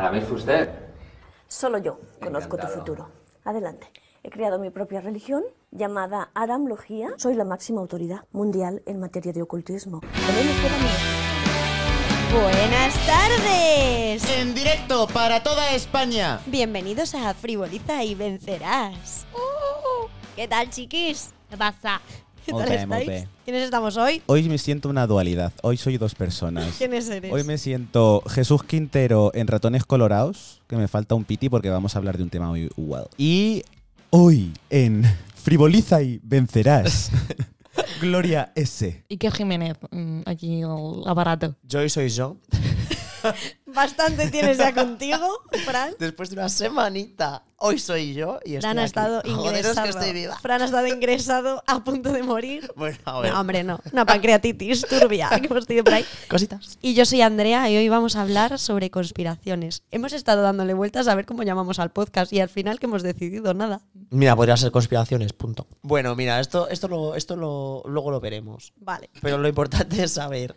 ¿Ahora me fue usted? Solo yo conozco tu futuro. Adelante. He creado mi propia religión llamada Aramlogía. Soy la máxima autoridad mundial en materia de ocultismo. Buenas tardes. En directo para toda España. Bienvenidos a Frivoliza y vencerás. ¿Qué tal, chiquis? ¿Qué pasa? ¿Qué tal estáis? ¿Quiénes estamos hoy? Hoy me siento una dualidad. Hoy soy dos personas. ¿Quiénes eres? Hoy me siento Jesús Quintero en Ratones Colorados, que me falta un piti porque vamos a hablar de un tema muy well. Y hoy en Frivoliza y vencerás. Gloria S. ¿Y qué Jiménez? Mm, Aquí el aparato. Yo soy yo. Bastante tienes ya contigo, Fran. Después de una semanita, hoy soy yo y estoy Fran ha aquí. estado Joderos ingresado. que estoy viva. Fran ha estado ingresado a punto de morir. Bueno, a ver. No, hombre, no. Una pancreatitis turbia que hemos tenido por ahí. Cositas. Y yo soy Andrea y hoy vamos a hablar sobre conspiraciones. Hemos estado dándole vueltas a ver cómo llamamos al podcast y al final que hemos decidido nada. Mira, podría ser conspiraciones, punto. Bueno, mira, esto, esto, lo, esto lo, luego lo veremos. Vale. Pero lo importante es saber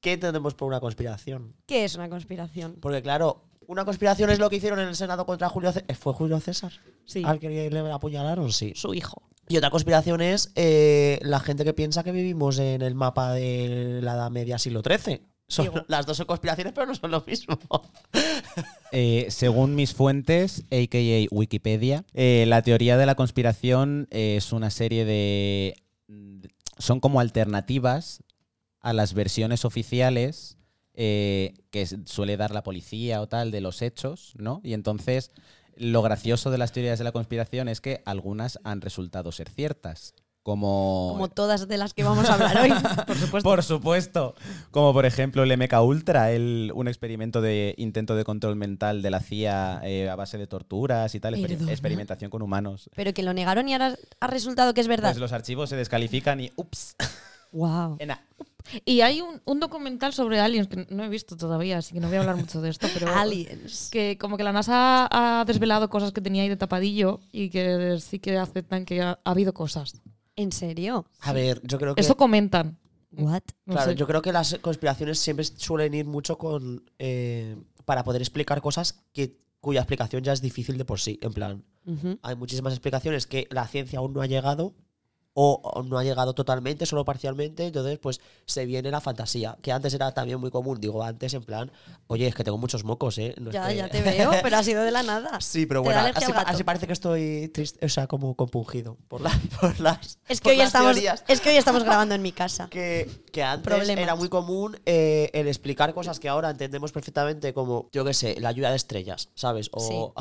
qué entendemos por una conspiración. ¿Qué es una conspiración? Porque, claro, una conspiración es lo que hicieron en el Senado contra Julio César. ¿Fue Julio César? Sí. ¿Al que le apuñalaron? Sí. Su hijo. Y otra conspiración es eh, la gente que piensa que vivimos en el mapa de la Edad Media siglo XIII. Son, Digo. las dos son conspiraciones, pero no son lo mismo. Eh, según mis fuentes, a.k.a. Wikipedia, eh, la teoría de la conspiración eh, es una serie de... Son como alternativas a las versiones oficiales eh, que suele dar la policía o tal de los hechos, ¿no? Y entonces lo gracioso de las teorías de la conspiración es que algunas han resultado ser ciertas. Como, Como todas de las que vamos a hablar hoy. Por supuesto. por supuesto. Como por ejemplo el MK Ultra, el, un experimento de intento de control mental de la CIA eh, a base de torturas y tal, Perdona. experimentación con humanos. Pero que lo negaron y ahora ha resultado que es verdad. Pues los archivos se descalifican y ups. wow. ena. Y hay un, un documental sobre aliens que no he visto todavía, así que no voy a hablar mucho de esto, pero Aliens. que como que la NASA ha desvelado cosas que tenía ahí de tapadillo y que sí que aceptan que ha, ha habido cosas. ¿En serio? A ver, yo creo que. Eso comentan. What? No claro, sé. yo creo que las conspiraciones siempre suelen ir mucho con. eh, para poder explicar cosas que, cuya explicación ya es difícil de por sí. En plan, hay muchísimas explicaciones que la ciencia aún no ha llegado. O no ha llegado totalmente, solo parcialmente. Entonces, pues se viene la fantasía. Que antes era también muy común. Digo, antes en plan, oye, es que tengo muchos mocos, ¿eh? No es Ya, que- ya te veo, pero ha sido de la nada. Sí, pero Te bueno, así, parece que estoy triste, o sea, como compungido por, la- por las, Es que, por hoy las estamos, teorías. es que hoy estamos grabando en mi casa. Que, que antes Problemas. era muy común eh, el explicar cosas que ahora entendemos perfectamente como, yo qué sé, la lluvia de estrellas, ¿sabes? O,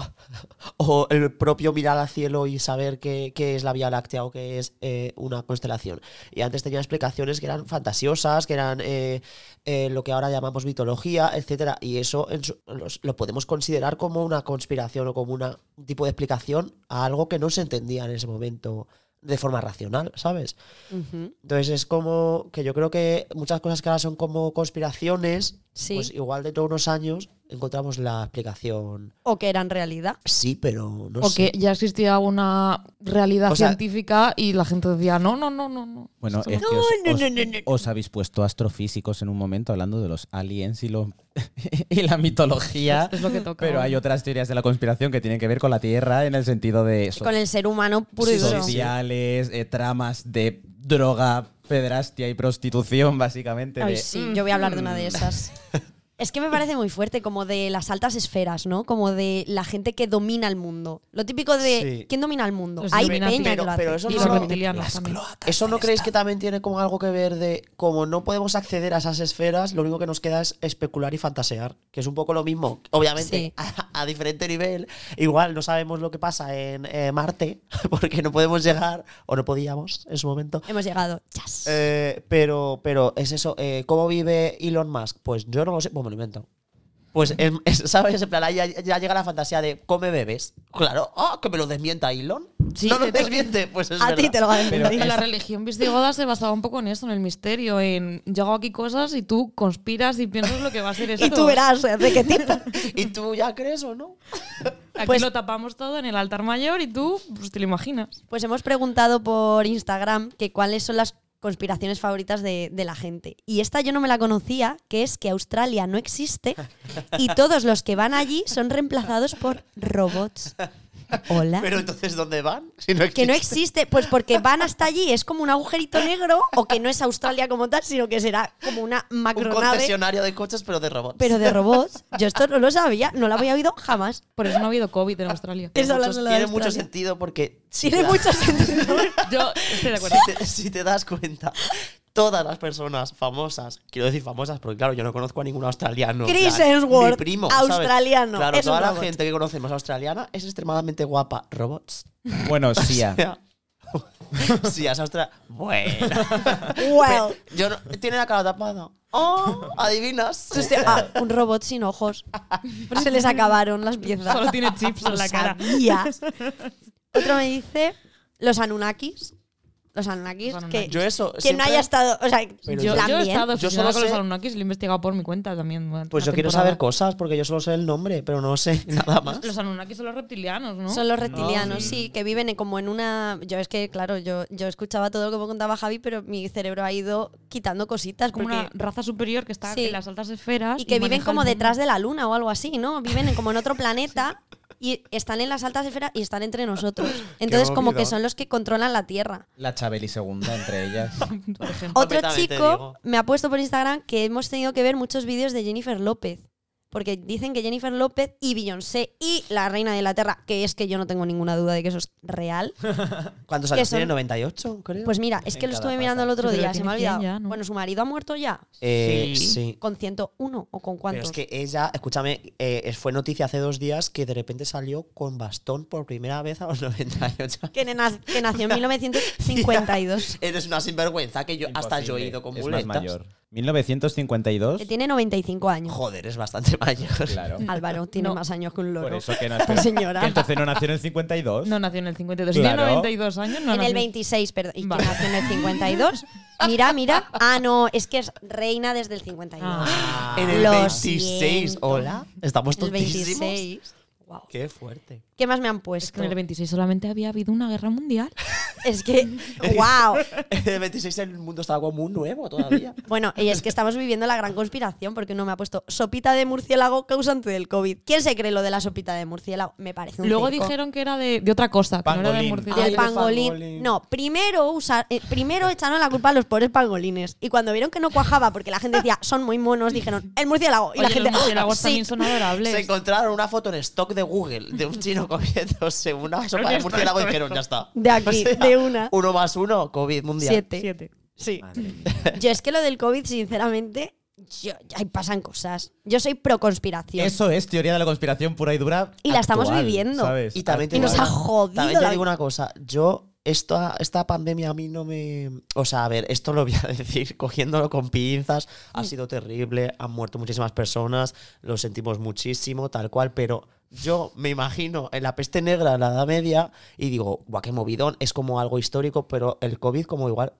o el propio mirar al cielo y saber qué, qué es la Vía Láctea o qué es eh, una constelación. Y antes tenía explicaciones que eran fantasiosas, que eran eh, eh, lo que ahora llamamos mitología, etcétera Y eso en su- los- lo podemos considerar como una conspiración o como una, un tipo de explicación a algo que no se entendía en ese momento de forma racional, ¿sabes? Entonces es como que yo creo que muchas cosas que ahora son como conspiraciones, Sí. pues igual dentro de unos años encontramos la explicación. O que eran realidad. Sí, pero no o sé. que ya existía una realidad O sea- científica y la gente decía, no, no, no, no, no. Bueno, es no- que os, no, os- no, no, no. os habéis puesto astrofísicos en un momento hablando de los aliens y, lo, y la mitología. es lo que toca. Pero hay otras teorías de la conspiración que tienen que ver con la Tierra en el sentido de so- Con el ser humano puro y duro. sociales, eh, tramas de droga, pedrastia y prostitución, básicamente. Ay, de- sí, yo voy a hablar de una de esas. Es que me parece muy fuerte, como de las altas esferas, ¿no? Como de la gente que domina el mundo. Lo típico de Sí. ¿quién domina el mundo? Los Hay peña Pero- que lo pero eso y no- los. ¿Eso no creéis que también tiene como algo que ver de como no podemos acceder a esas esferas, lo único que nos queda es especular y fantasear? Que es un poco lo mismo. Obviamente, Sí. a, a diferente nivel. Igual no sabemos lo que pasa en eh, Marte, porque no podemos llegar, o no podíamos en su momento. Hemos llegado. Chas. Eh, pero, pero es eso. eh, ¿Cómo vive Elon Musk? Pues yo no lo sé. Me lo invento. Pues, em, es- ¿sabes? En plan, ahí ya, ya llega la fantasía de come bebés. Claro, ¡ah! que me lo desmienta Elon. Sí, no lo desmiente, pues es a ti te lo va a decir. La religión visigoda se basaba un poco en eso, en el misterio, en yo hago aquí cosas y tú conspiras y piensas lo que va a ser esto. Y tú verás eh, de qué tipo. ¿Y tú ya crees o no? Aquí Pues- lo tapamos todo en el altar mayor y tú pues, te lo imaginas. Pues hemos preguntado por Instagram que cuáles son las conspiraciones favoritas de, la gente. Y esta yo no me la conocía, que es que Australia no existe y todos los que van allí son reemplazados por robots. Hola. Pero entonces, ¿dónde van? Si no que no existe. pues porque van hasta allí, es como un agujerito negro, o que no es Australia como tal, sino que será como una Un macronave, concesionario de coches, pero de robots. pero de robots. Yo esto no lo sabía, no lo había oído jamás. Por eso no ha habido COVID en Australia. Eso Muchos- tiene mucho sentido porque. si Tiene mucho sentido. Yo estoy de acuerdo. si te, si te das cuenta, todas las personas famosas, quiero decir famosas, porque claro, yo no conozco a ningún australiano. Chris plan, Hemsworth, mi primo, ¿sabes? australiano, Claro, es un toda la robot. gente que conocemos australiana es extremadamente guapa. ¿Robots? Bueno, sí. sí, es australiana. Bueno. Well. Yo no- tiene la cara tapada. Oh, adivinas. Hostia, ah, un robot sin ojos. Pero se les acabaron las piezas. Solo tiene chips en la cara. sabía. Otro me dice los Anunnakis. Los Anunnakis. Los Que. Yo eso. que no siempre- haya estado. O sea, Yo, yo- yo he también. estado Yo solo con los Anunnakis lo he investigado por mi cuenta también. Pues yo quiero saber cosas, porque yo solo sé el nombre, pero no sé nada más. Los Anunnakis son los reptilianos, ¿no? Son los reptilianos, sí, que viven en- como en una. Yo es que, claro, yo, yo escuchaba todo lo que me contaba Javi, pero mi cerebro ha ido quitando cositas. como porque- una raza superior que está Sí. en las altas esferas. y que viven como detrás de la luna o algo así, ¿no? Viven en- como en otro planeta y están en las altas esferas y están entre nosotros. Entonces, como que son los que controlan la Tierra. La Chabeli segunda entre ellas. Otro chico me ha puesto por Instagram que hemos tenido que ver muchos vídeos de Jennifer López. Porque dicen que Jennifer López y Beyoncé y la reina de Inglaterra, que es que yo no tengo ninguna duda de que eso es real. ¿Cuántos años tiene? ¿98, creo? Pues mira, es que En lo estuve mirando el otro Sí, pero día, se me ha olvidado. 100 ya, ¿no? Bueno, su marido ha muerto ya. Eh, Sí. sí. ¿Con 101 o con Pero cuántos? es que ella, escúchame, eh, fue noticia hace dos días que de repente salió con bastón por primera vez a los 98. Que, na- que nació en 1952. Eres una sinvergüenza que yo hasta yo he ido con es muletas. más mayor. 1952. que tiene 95 años. Joder, es bastante mayor. Claro. Álvaro tiene No. más años que un loro. Por eso que nació. Señora. que entonces no nació en el 52. No nació en el 52. Claro. Tiene 92 años, no en el nació- 26, perdón. ¿Y que Vale. nació en el 52? Mira, mira. Ah, no, es que es reina desde el 52. Ah. En el Lo 26, siento. hola. Estamos el tontísimos. 26. Wow. Qué fuerte. ¿Qué más me han Es puesto? que en el 26 solamente había habido una guerra mundial. Es que, wow. En el 26 el mundo estaba como muy nuevo todavía. Bueno, y es que estamos viviendo la gran conspiración porque uno me ha puesto sopita de murciélago causante del COVID. ¿Quién se cree lo de la sopita de murciélago? Me parece un Luego circo. dijeron que era de, de otra cosa, que no era de Pangolín. murciélago. del Ay, de pangolín. pangolín. No, primero usar, eh, primero echaron la culpa a los pobres pangolines. Y cuando vieron que no cuajaba porque la gente decía son muy monos, dijeron el murciélago. Y la gente. los murciélagos "Sí". también son adorables. Se encontraron una foto en stock de Google de un chino comiéndose una sopa de murciélago y dijeron, ya está. De aquí, de una. Uno más uno, COVID mundial. Siete. Siete. Sí. Yo es que lo del COVID, sinceramente, yo, ahí pasan cosas. Yo soy pro conspiración. Eso es teoría de la conspiración pura y dura. Y la estamos viviendo. ¿sabes? Y también te Y nos ha jodido También te digo una cosa. Yo, esta, esta pandemia a mí no me. O sea, a ver, esto lo voy a decir cogiéndolo con pinzas. Ha sido terrible, han muerto muchísimas personas, lo sentimos muchísimo, tal cual, pero. Yo me imagino en la peste negra, la Edad Media, y digo, guau, qué movidón, es como algo histórico, pero el COVID como igual,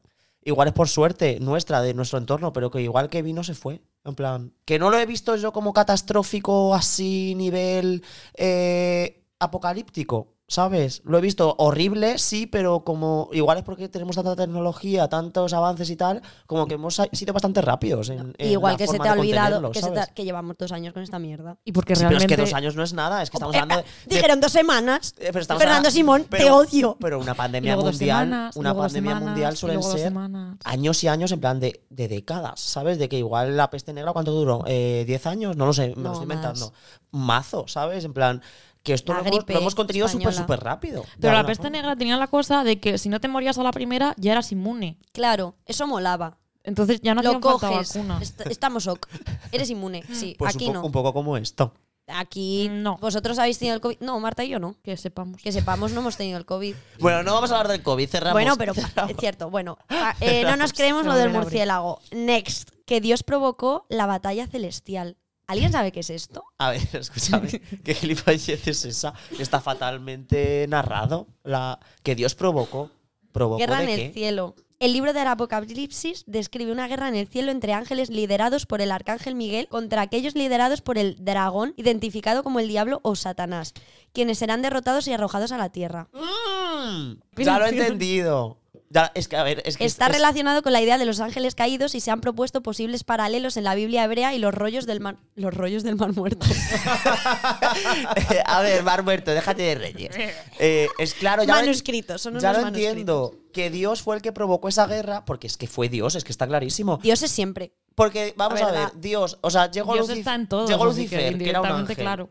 igual es por suerte nuestra, de nuestro entorno, pero que igual que vino se fue. En plan, que no lo he visto yo como catastrófico así, nivel eh, apocalíptico, ¿sabes? Lo he visto horrible, sí, pero como igual es porque tenemos tanta tecnología, tantos avances y tal, como que hemos sido bastante rápidos en, en Igual la que se forma te ha de olvidado que, se te ¿sabes? ha- que llevamos dos años con esta mierda. Y porque Sí, pero es realmente. que dos años no es nada, es que estamos hablando de... de- Dijeron dos semanas. eh, pero estamos Fernando hablando- Simón, te odio. Pero una pandemia mundial, semanas, una pandemia semanas, mundial suelen ser semanas. años y años en plan de, de décadas, ¿sabes? De que igual la peste negra, ¿cuánto duró? Eh, ¿10 años? No lo sé, me No, lo estoy más. inventando. Mazo, ¿sabes? En plan, que esto lo hemos, gripe lo hemos contenido súper, súper rápido. Pero la peste forma. negra tenía la cosa de que si no te morías a la primera, ya eras inmune. Claro, eso molaba. Entonces ya no Lo coges. est- estamos ok. Eres inmune. Sí, Pues aquí un, no. un poco como esto. Aquí No. ¿Vosotros habéis tenido el COVID? No, Marta y yo no. Que sepamos. Que sepamos, no hemos tenido el COVID. Bueno, no vamos a hablar del COVID, cerramos. Bueno, pero es cierto. Bueno, ah, eh, no nos creemos lo del murciélago. Next, que Dios provocó la batalla celestial. ¿Alguien sabe qué es esto? A ver, escúchame, ¿qué gilipollez es esa? Está fatalmente narrado. La, que Dios provocó. ¿Provocó Guerra de en el cielo. El libro del Apocalipsis describe una guerra en el cielo entre ángeles liderados por el arcángel Miguel contra aquellos liderados por el dragón, identificado como el diablo o Satanás, quienes serán derrotados y arrojados a la tierra. Mm, ya lo he entendido. Ya, es que, a ver, es que Está es- relacionado con la idea de los ángeles caídos y se han propuesto posibles paralelos en la Biblia hebrea y los rollos del mar, los rollos del mar muerto. a ver, Mar Muerto, déjate de reyes. Eh, es claro, ya lo- manuscritos, son unos Ya lo manuscritos. entiendo, que Dios fue el que provocó esa guerra, porque es que fue Dios, es que está clarísimo. Dios es siempre. Porque, vamos A ver, Dios, o sea, llegó, Dios Lucif- está en todo. llegó Lucifer, que, era un ángel, claro.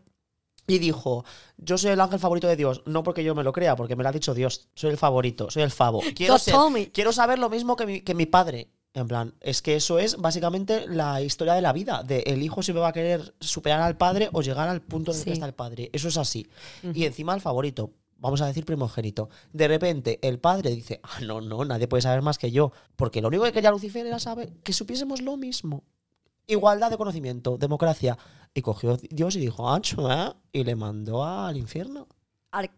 Y dijo, yo soy el ángel favorito de Dios, no porque yo me lo crea, porque me lo ha dicho Dios, soy el favorito, soy el favo. Quiero, ser- quiero saber lo mismo que mi, que mi padre. En plan, es que eso es básicamente la historia de la vida, de el hijo siempre va a querer superar al padre o llegar al punto en el que está el padre. Eso es así. Y encima el favorito, vamos a decir primogénito. De repente el padre dice, ah, no, no, nadie puede saber más que yo, porque lo único que quería Lucifer era saber que supiésemos lo mismo. Igualdad de conocimiento, democracia. Y cogió Dios y dijo, ancho, ¿eh? Y le mandó al infierno.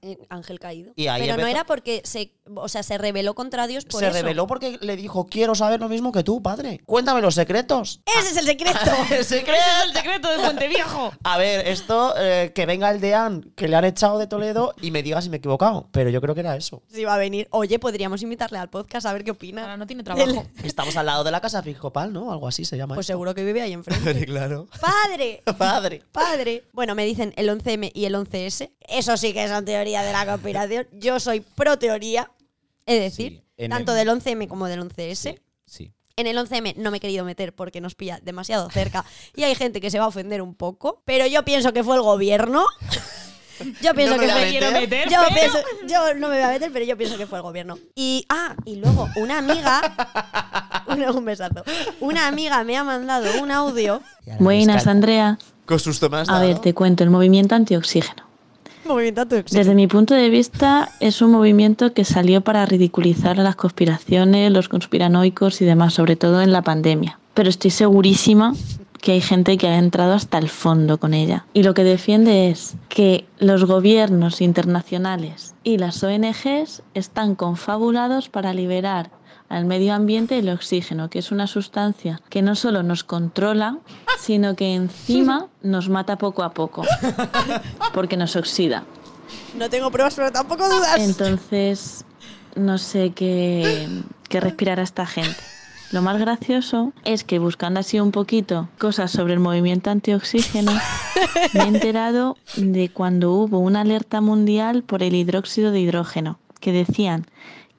Eh, ángel caído. Y ahí Pero no era porque se, o sea, se rebeló contra Dios por Se eso. reveló porque le dijo, quiero saber lo mismo que tú, padre. Cuéntame los secretos. Ese es el secreto. ¡El secreto! ¡Ese es el secreto de Puente Viejo! A ver, esto, eh, que venga el deán que le han echado de Toledo y me diga si me he equivocado. Pero yo creo que era eso. Si va a venir. Oye, podríamos invitarle al podcast a ver qué opina. Ahora no tiene trabajo. Estamos al lado de la casa episcopal, ¿no? Algo así se llama. Pues esto. seguro que vive ahí enfrente. claro. ¡Padre! Padre. Padre. Bueno, me dicen el 11M y el 11S. Eso sí que son teoría de la conspiración. Yo soy pro teoría. Es decir, Sí, tanto el- del 11M como del 11S. Sí. En el 11M no me he querido meter porque nos pilla demasiado cerca y hay gente que se va a ofender un poco, pero yo pienso que fue el gobierno. Yo pienso No me que fue quiero meter, yo, pero- pienso- yo no me voy a meter, pero yo pienso que fue el gobierno. Y ah, y luego una amiga un, un besazo. Una amiga me ha mandado un audio. Buenas, Andrea. Con susto has A ver, te cuento el movimiento antioxígeno. Desde mi punto de vista, es un movimiento que salió para ridiculizar las conspiraciones, los conspiranoicos y demás, sobre todo en la pandemia. Pero estoy segurísima que hay gente que ha entrado hasta el fondo con ella. Y lo que defiende es que los gobiernos internacionales y las ONGs están confabulados para liberar al medio ambiente el oxígeno, que es una sustancia que no solo nos controla, sino que encima nos mata poco a poco, porque nos oxida. No tengo pruebas, pero tampoco dudas. Entonces, no sé qué, qué respirará esta gente. Lo más gracioso es que buscando así un poquito cosas sobre el movimiento antioxígeno, me he enterado de cuando hubo una alerta mundial por el hidróxido de hidrógeno, que decían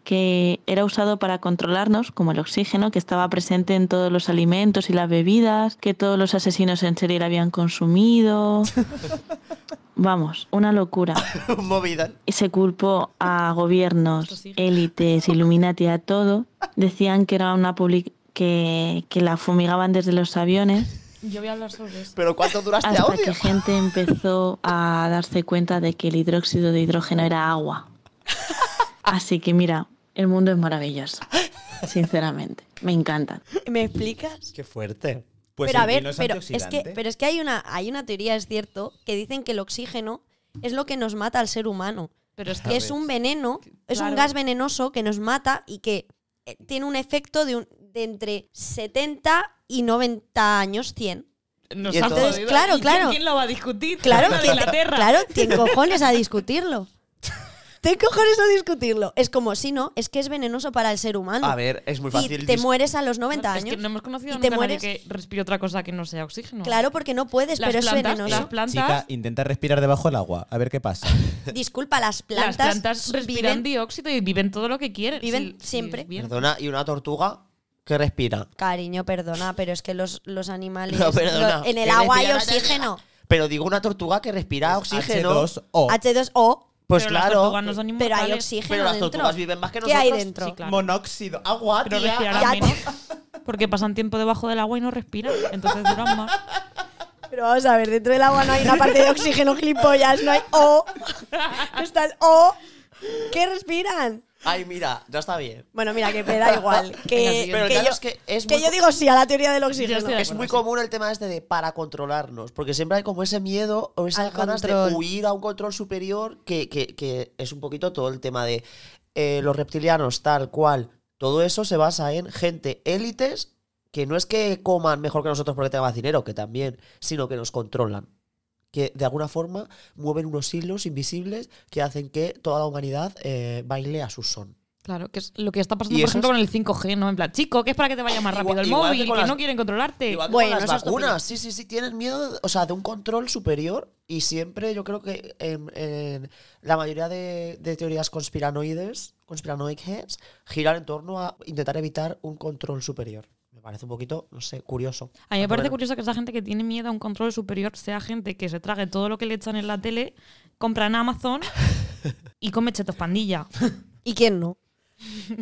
que era usado para controlarnos, como el oxígeno, que estaba presente en todos los alimentos y las bebidas, que todos los asesinos en serie lo habían consumido. Vamos, una locura Movida. y se culpó a gobiernos, élites, Illuminati, a todo. Decían que era una public que, que la fumigaban desde los aviones Yo voy a hablar sobre eso. Pero ¿cuánto dura este hasta audio? que gente empezó a darse cuenta de que el hidróxido de hidrógeno era agua. Así que mira, el mundo es maravilloso, sinceramente. Me encanta. ¿Me explicas? Qué fuerte. Pues pero a ver, pero es que, pero es que hay una, hay una teoría, es cierto, que dicen que el oxígeno es lo que nos mata al ser humano. Pero es Que es un veneno, es un gas venenoso que nos mata y que eh, tiene un efecto de, un- de entre 70 y 90 años, 100. nos entonces- jodido. claro, ¿Y quién- claro. ¿Quién lo va a discutir? Claro, ¿En ¿quién, Inglaterra? claro, ¿quién cojones a discutirlo? ¿Te cojones a discutirlo? Es como si no, es que es venenoso para el ser humano. A ver, es muy fácil. y te mueres a los 90 Es que años. no hemos conocido y nunca te mueres. que respire otra cosa que no sea oxígeno. Claro, porque no puedes, las pero es plantas, venenoso. las plantas, Chica, intenta respirar debajo del agua, a ver qué pasa. Disculpa, las las plantas, plantas respiran viven- dióxido y viven todo lo que quieren. Viven siempre. Perdona, ¿y una tortuga que respira? Cariño, perdona, pero es que los, los animales. No, perdona. en el agua hay oxígeno. Pero digo una tortuga que respira oxígeno. H2O. H2O, Pues Pero las claro. tortugas no son pero hay oxígeno Pero las dentro. tortugas viven más que ¿Qué hay nosotros. dentro? Sí, claro. Monóxido. Agua, Pero tía. respirarán Ya, menos. Porque pasan tiempo debajo del agua y no respiran. Entonces duran más. Pero vamos a ver, dentro del agua no hay una parte de oxígeno, gilipollas, no hay O. No está el O. ¿Qué respiran? Ay, mira, ya está bien. Bueno, mira, que me da igual. Que, Pero que claro, yo, es que es que muy yo co- digo sí a la teoría del oxígeno. Yo estoy de Es muy común el tema este de para controlarnos, porque siempre hay como ese miedo o esas Al ganas control. de huir a un control superior que, que- que es un poquito todo el tema de eh, los reptilianos tal cual. Todo eso se basa en gente élites que no es que coman mejor que nosotros porque tengan más dinero, que también, sino que nos controlan. Que de alguna forma mueven unos hilos invisibles que hacen que toda la humanidad eh, baile a su son. Claro, que es lo que está pasando, por ejemplo, con el 5G, ¿no? En plan, chico, que es para que te vaya más rápido Igual- el móvil, que que, con las- no quieren controlarte. Igual que Bueno, con las vacunas, sí, sí, sí, tienen miedo, o sea, de un control superior y siempre yo creo que en, en la mayoría de, de teorías conspiranoides, conspiranoides, giran en torno a intentar evitar un control superior. Me parece un poquito, no sé, curioso. A mí me parece curioso que esa gente que tiene miedo a un control superior sea gente que se trague todo lo que le echan en la tele, compra en Amazon y come chetos pandilla. ¿Y quién no?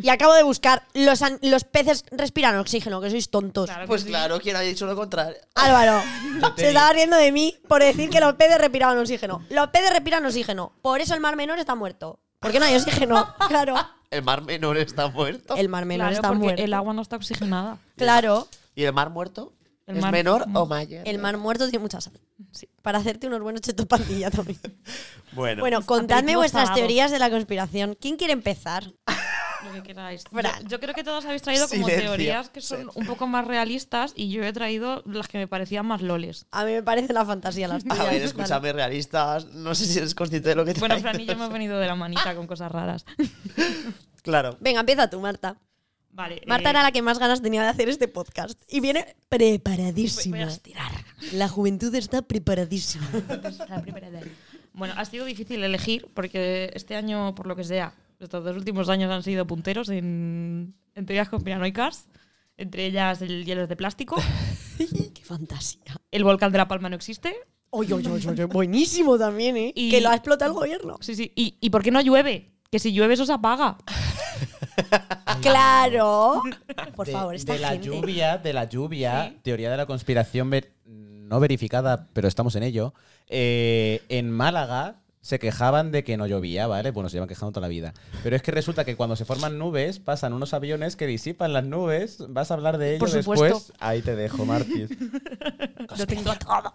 Y acabo de buscar, los, an- los peces respiran oxígeno, que sois tontos. Claro que Pues sí. claro, ¿quién ha dicho lo contrario? Álvaro, se estaba riendo de mí por decir que los peces respiraban oxígeno. Los peces respiran oxígeno. Por eso el mar menor está muerto. ¿Por qué no hay oxígeno? Claro. El mar menor está muerto. El mar menor Claro, está porque muerto. el agua no está oxigenada. Claro. ¿Y el mar muerto? El ¿Es mar- menor o mayor? El mar muerto tiene mucha sal. Sí. Para hacerte unos buenos chetos pandilla también. Bueno, Bueno, contadme aperitivos vuestras salados. teorías de la conspiración. ¿Quién quiere empezar? Lo que queráis. Yo, yo creo que todos habéis traído como Silencio. teorías que son un poco más realistas y yo he traído las que me parecían más loles. A mí me parece la fantasía las tuyas. a ver, Dale. escúchame, realistas. No sé si eres consciente de lo que te Bueno, Fran y yo hemos venido de la manita con cosas raras. Claro. Venga, empieza tú, Marta. Vale. Marta eh, era la que más ganas tenía de hacer este podcast. Y viene preparadísima. Voy a estirar. La juventud está preparadísima. La primera de- Bueno, ha sido difícil elegir porque este año, por lo que sea, estos dos últimos años han sido punteros en, en teorías conspiranoicas, entre ellas el hielo es de plástico, Qué fantasía. el volcán de La Palma no existe, Oye, oye, oye, oye, buenísimo también, ¿eh? Y- Que lo ha explotado el gobierno. sí, sí, y, ¿y por qué no llueve? Que si llueve eso se apaga. Claro. Por de, favor, esta de la gente. lluvia, de la lluvia, Sí. teoría de la conspiración ver- no verificada, pero estamos en ello. eh, en Málaga se quejaban de que no llovía, ¿vale? Bueno, se llevan quejando toda la vida. Pero es que resulta que cuando se forman nubes, pasan unos aviones que disipan las nubes. Vas a hablar de ello Por supuesto. después. Ahí te dejo, Martis. Lo tengo todo.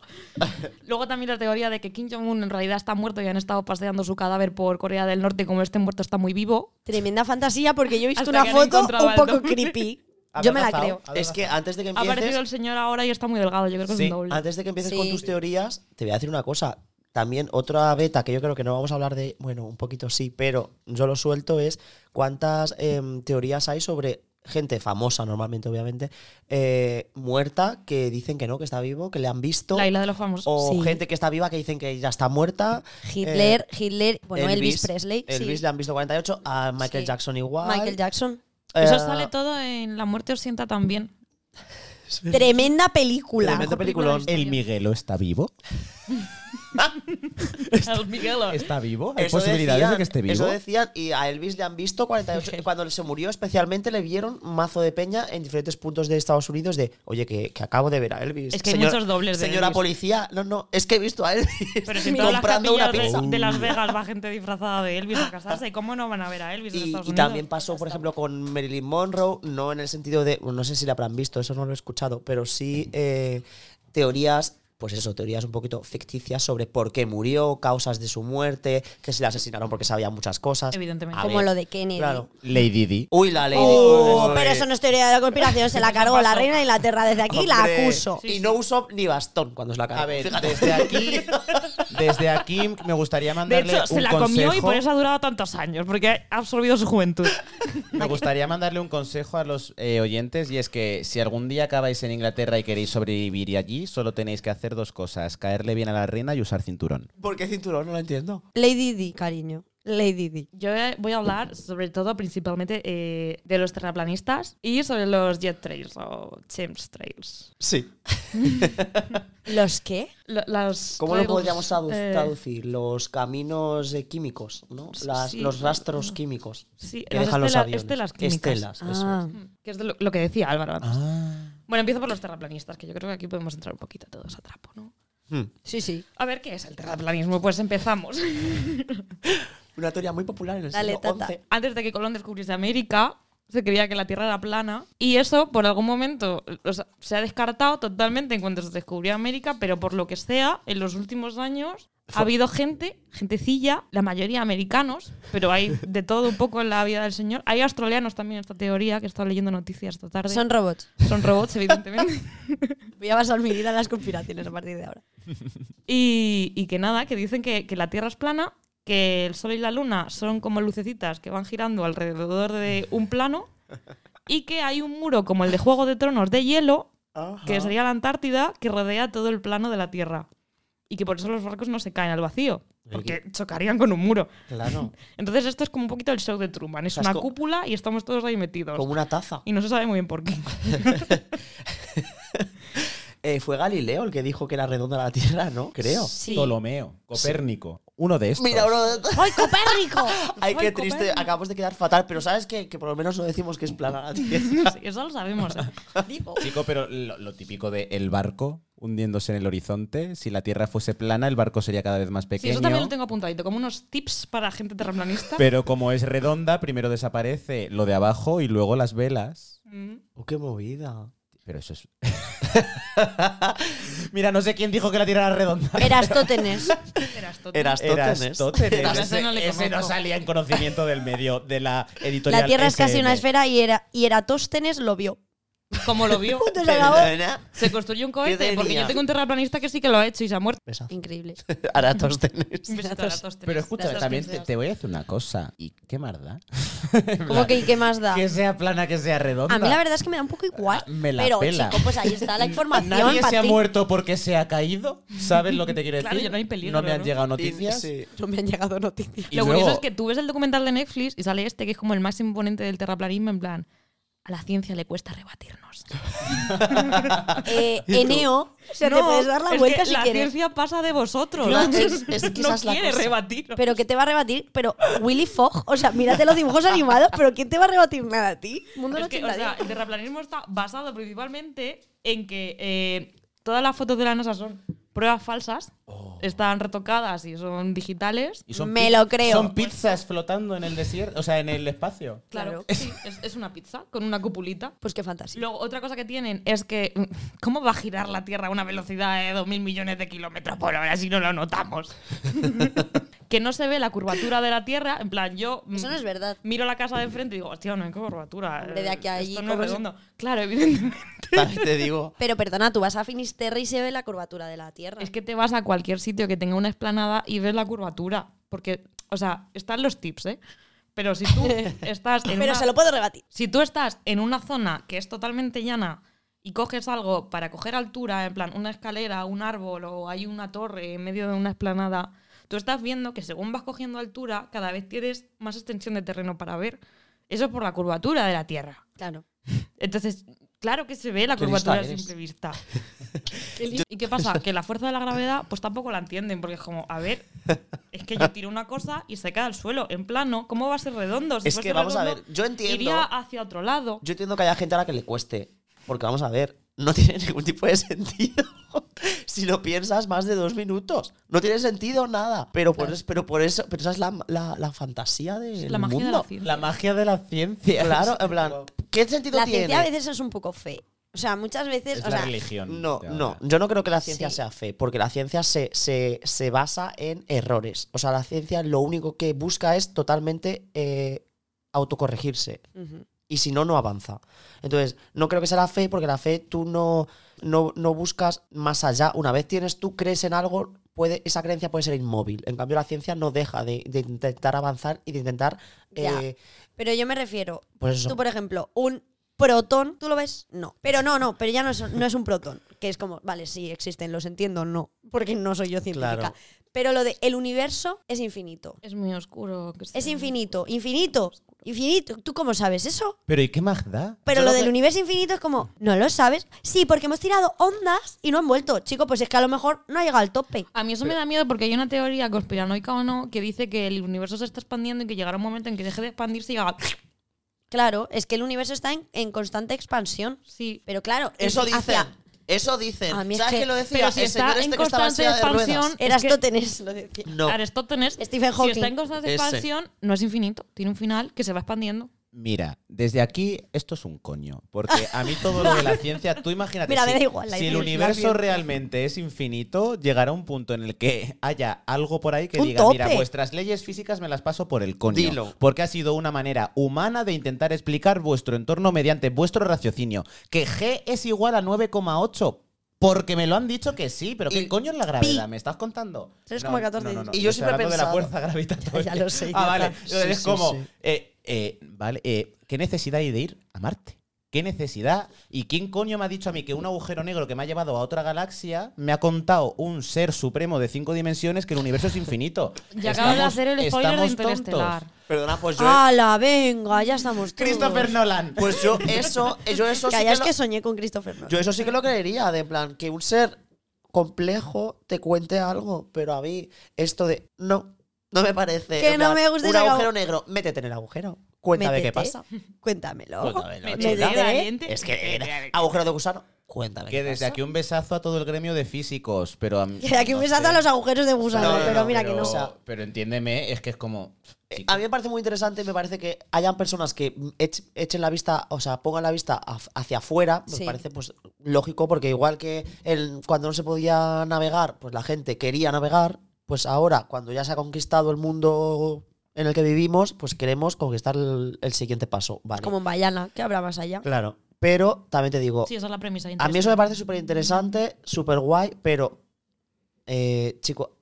Luego también la teoría de que Kim Jong-un en realidad está muerto y han estado paseando su cadáver por Corea del Norte. Como este muerto está muy vivo. Tremenda fantasía porque yo he visto Hasta una foto un poco creepy. Yo me la creo. Es que antes de que Ha aparecido empieces, el señor ahora y está muy delgado. Yo creo que es Sí, un doble. antes de que empieces Sí. con tus teorías, te voy a decir una cosa. También otra beta que yo creo que no vamos a hablar de, bueno, un poquito sí, pero yo lo suelto es cuántas em, teorías hay sobre gente famosa normalmente, obviamente, eh, muerta que dicen que no, que está vivo, que le han visto. La isla de los famosos. O Sí. gente que está viva que dicen que ya está muerta. Hitler, Eh, Hitler, bueno, Elvis, Presley. sí. Elvis le han visto 48, a Michael Sí. Jackson igual. Michael Jackson. Eso Eh, sale todo en La muerte os sienta también. Tremenda película. Tremendo peliculón. ¿El Miguelo está vivo? ¿Está vivo? ¿Hay Eso posibilidades decían, de que esté vivo? Eso decían, y a Elvis le han visto 48. cuando se murió, especialmente le vieron mazo de peña en diferentes puntos de Estados Unidos de, oye, que, que acabo de ver a Elvis. Es que hay muchos dobles de Señora Elvis. policía, no, no, es que he visto a Elvis Pero si en todas las comprando una de, de Las Vegas va gente disfrazada de Elvis a casarse, ¿cómo no van a ver a Elvis en Y, Estados y Unidos? también pasó, por ejemplo, con Marilyn Monroe, no en el sentido de, no sé si la habrán visto, eso no lo he escuchado, pero sí eh, teorías, pues eso, teorías un poquito ficticias sobre por qué murió, causas de su muerte, que se le asesinaron porque sabía muchas cosas. Evidentemente. A Como ver, lo de Kennedy. Claro. Lady Di. Uy, la ley. Oh, Uy. pero eso no es teoría de la conspiración, se la cargó la reina de Inglaterra. Desde aquí la Hombre, acuso. y no usó ni bastón cuando se la cargó. A ver, Fíjate. desde aquí, desde aquí me gustaría De mandarle hecho, se un la comió y consejo. por eso ha durado tantos años, porque ha absorbido su juventud. Me gustaría mandarle un consejo a los eh, oyentes y es que si algún día acabáis en Inglaterra y queréis sobrevivir allí, solo tenéis que hacer dos cosas, caerle bien a la reina y usar cinturón. ¿Por qué cinturón? No lo entiendo. Lady Di, cariño. Lady Di. Yo eh, voy a hablar sobre todo, principalmente, eh, de los terraplanistas y sobre los jet trails o chemtrails. Sí. ¿Los qué? Las ¿Cómo lo trails, podríamos eh, traducir? Los caminos eh, químicos, ¿no? Las- Sí. los rastros químicos. Sí, que las dejan los estela- aviones. estelas químicas. Estelas, eso Ah. es. Que es de lo, lo que decía Álvaro antes. Ah. Bueno, empiezo por los terraplanistas, que yo creo que aquí podemos entrar un poquito todos a trapo, ¿no? Hmm. Sí, sí. A ver, ¿qué es el terraplanismo? Pues empezamos. Una teoría muy popular en el Dale, siglo. XI. Antes de que Colón descubriese América, se creía que la Tierra era plana. Y eso, por algún momento, o sea, se ha descartado totalmente en cuanto se descubrió América, pero por lo que sea, en los últimos años ha habido gente, gentecilla, la mayoría americanos, pero hay de todo un poco en la vida del señor. Hay australianos también en esta teoría, que he estado leyendo noticias esta tarde. Son robots. Son robots, evidentemente. Voy a basar mi vida en las conspiraciones a partir de ahora. Y, y que nada, que dicen que, que la Tierra es plana que el Sol y la Luna son como lucecitas que van girando alrededor de un plano y que hay un muro como el de Juego de Tronos de hielo, que sería la Antártida, que rodea todo el plano de la Tierra. Y que por eso los barcos no se caen al vacío, porque chocarían con un muro. Claro. Entonces esto es como un poquito el show de Truman. Es una co- cúpula y estamos todos ahí metidos. Como una taza. Y no se sabe muy bien por qué. Eh, fue Galileo el que dijo que era redonda la Tierra, ¿no? Creo. Sí. Ptolomeo, Copérnico, uno de estos. Mira, bro. ¡Ay, Copérnico! Ay, qué triste. Copérnico. Acabamos de quedar fatal, pero ¿sabes qué? Que por lo menos no decimos que es plana la Tierra. Sí, eso lo sabemos. ¿eh? Digo. Chico, pero lo, lo típico de el barco hundiéndose en el horizonte, si la Tierra fuese plana, el barco sería cada vez más Sí, pequeño. eso también lo tengo apuntadito, como unos tips para gente terraplanista. Pero como es redonda, primero desaparece lo de abajo y luego las velas. Mm. Oh, qué movida. Pero eso es. Mira, no sé quién dijo que la Tierra era redonda. Erastótenes. Eras tú. Eras Erastótenes. Ese Ese, no ese no salía en conocimiento del medio de la editorial. La Tierra es casi una esfera y, era, y Eratóstenes lo vio. Como lo vio. Se acabó. Perdona. Se construyó un cohete, ¿Qué porque yo tengo un terraplanista que sí que lo ha hecho y se ha muerto. Besazo. Increíble. Aratóstenes. Un besito Eratóstenes. Pero escucha, Las también dos te, princesas. te voy a decir una cosa. ¿Y qué más da? ¿Cómo que y qué más da? Que sea plana, que sea redonda. A mí la verdad es que me da un poco igual. Ah, me la pero, pela. chico, pues ahí está la información. Nadie para se ha ti. muerto porque se ha caído. ¿Sabes lo que te quiero decir? Claro, ya no hay peligro, No me han ¿no? llegado noticias. Sí. No me han llegado noticias. Y Lo luego- curioso es que tú ves el documental de Netflix y sale este que es como el máximo imponente del terraplanismo, en plan. A la ciencia le cuesta rebatirnos. Eh, Eneo, o sea, te No, puedes dar la es vuelta que si la quieres. ciencia pasa de vosotros. Claro, es- es que no es quiere cosa. rebatir. Pero ¿qué te va a rebatir? Pero Willy Fogg, o sea, mírate los dibujos animados, pero ¿quién te va a rebatir nada a ti? Mundo Es que, o 80 sea, el terraplanismo está basado principalmente en que eh, todas las fotos de la NASA son pruebas falsas, están retocadas y son digitales. Y son Me lo creo. Son pizzas flotando en el desierto, o sea, en el espacio. Claro, Claro. sí, es, es una pizza con una cupulita. Pues qué fantasía. Luego, otra cosa que tienen es que, ¿cómo va a girar la Tierra a una velocidad de 2.000 millones de kilómetros por hora si no lo notamos? que no se ve la curvatura de la Tierra. En plan, yo Eso no es verdad. miro la casa de enfrente y digo, hostia, no hay curvatura. De aquí a eh, allí, Esto no es ¿cómo se- redondo. Claro, evidentemente. También te digo. Pero perdona, tú vas a Finisterre y se ve la curvatura de la Tierra. Es que te vas a cualquier sitio que tenga una explanada y ves la curvatura. Porque, o sea, están los tips, ¿eh? Pero si tú estás en Pero una- se lo puedo rebatir. Si tú estás en una zona que es totalmente llana y coges algo para coger altura, en plan una escalera, un árbol o hay una torre en medio de una explanada, tú estás viendo que según vas cogiendo altura, cada vez tienes más extensión de terreno para ver. Eso es por la curvatura de la Tierra. Claro. Entonces, claro que se ve la curvatura a simple vista. ¿Y qué pasa? Que la fuerza de la gravedad, pues tampoco la entienden, porque es como, a ver, es que yo tiro una cosa y se cae al suelo, en plano, ¿cómo va a ser redondo? Si Es que vamos a ver, yo entiendo- Iría hacia otro lado. Yo entiendo que haya gente a la que le cueste. Porque vamos a ver, no tiene ningún tipo de sentido. si lo piensas más de dos minutos. No tiene sentido nada. Pero por, eso, pero por eso, pero esa es la, la- la fantasía del la magia de la ciencia. La magia de la ciencia. Claro, en plan, ¿qué sentido La tiene? ciencia a veces es un poco fe. O sea, muchas veces. Es o la sea, religión. No, de no, yo no creo que la ciencia Sí. sea fe, porque la ciencia se, se, se basa en errores. O sea, la ciencia lo único que busca es totalmente eh, autocorregirse. Y si no, no avanza. Entonces, no creo que sea la fe, porque la fe tú no, no, no buscas más allá. Una vez tienes, tú crees en algo, puede, esa creencia puede ser inmóvil. En cambio, la ciencia no deja de, de intentar avanzar y de intentar. Ya. eh, Pero yo me refiero. pues. Tú, por ejemplo, un protón, ¿tú lo ves? No. Pero no, no, pero ya no es, no es un protón. Que es como, vale, sí, existen, los entiendo, no. Porque no soy yo científica. Claro. Pero lo de el universo es infinito. Es muy oscuro. que Es infinito, infinito, infinito. ¿Tú cómo sabes eso? Pero ¿y qué más da? Pero Yo lo lo del universo infinito es como, ¿no lo sabes? Sí, porque hemos tirado ondas y no han vuelto. Chico, pues es que a lo mejor no ha llegado al tope. A mí eso me da miedo porque hay una teoría conspiranoica o no que dice que el universo se está expandiendo y que llegará un momento en que deje de expandirse y haga. Claro, es que el universo está en, en constante expansión. Sí. Pero claro, Eso hacia- dicen. Eso dicen. A mí es ¿Sabes que- lo decía? pero si El está señor en este que estaba en constante silla de ruedas. expansión, Es que- lo decía. No. Aristótenes, Stephen si Hawking. está en constante Ese. expansión, no es infinito. Tiene un final que se va expandiendo. Mira, desde aquí esto es un coño. Porque a mí todo lo de la ciencia, tú imagínate. Mira, si, me da igual la si el universo realmente es infinito, llegará un punto en el que haya algo por ahí que Un diga: Mira, vuestras leyes físicas me las paso por el coño. Dilo. Porque ha sido una manera humana de intentar explicar vuestro entorno mediante vuestro raciocinio. Que G es igual a 9,8. Porque me lo han dicho que sí, pero ¿qué Y- coño es la gravedad? ¿Me estás contando? 3,14 No, no, no, no, Y yo estoy siempre he hablando de la pensado- fuerza gravitatoria. Ya lo sé, Ah, vale. Sí, es sí, como, sí. eh, eh, vale, eh, ¿qué necesidad hay de ir a Marte? ¿Qué necesidad? ¿Y quién coño me ha dicho a mí que un agujero negro que me ha llevado a otra galaxia me ha contado un ser supremo de cinco dimensiones que el universo es infinito? Ya acabas de hacer el spoiler de Interestelar. tontos. Perdona, pues yo. ¡Hala, venga! Ya estamos todos. Christopher Nolan. Pues yo eso, yo eso sí Calla, que es lo- que soñé con Christopher Nolan. Yo eso sí que lo creería, de plan, que un ser complejo te cuente algo, pero a mí esto de no, no me parece. Que en no plan, me gusta Un ese agujero negro, métete en el agujero. Cuéntame qué pasa. Cuéntamelo. Cuéntamelo, valiente. Es que agujero de gusano, cuéntame. Que qué desde pasa. aquí un besazo a todo el gremio de físicos, pero a mí- Que aquí no un besazo sé. a los agujeros de gusano, No, no, pero no, mira pero, que no. pero entiéndeme, es que es como. Eh, A mí me parece muy interesante, me parece que hayan personas que ech- echen la vista, o sea, pongan la vista af- hacia afuera, me Sí. parece pues lógico, porque igual que el, cuando no se podía navegar, pues la gente quería navegar, pues ahora, cuando ya se ha conquistado el mundo en el que vivimos, pues queremos conquistar el, el siguiente paso, ¿vale? Como en Bayana, que habrá más allá. Claro, pero también te digo, Sí, esa es la premisa. a mí eso me parece súper interesante, súper guay, pero, eh, chico,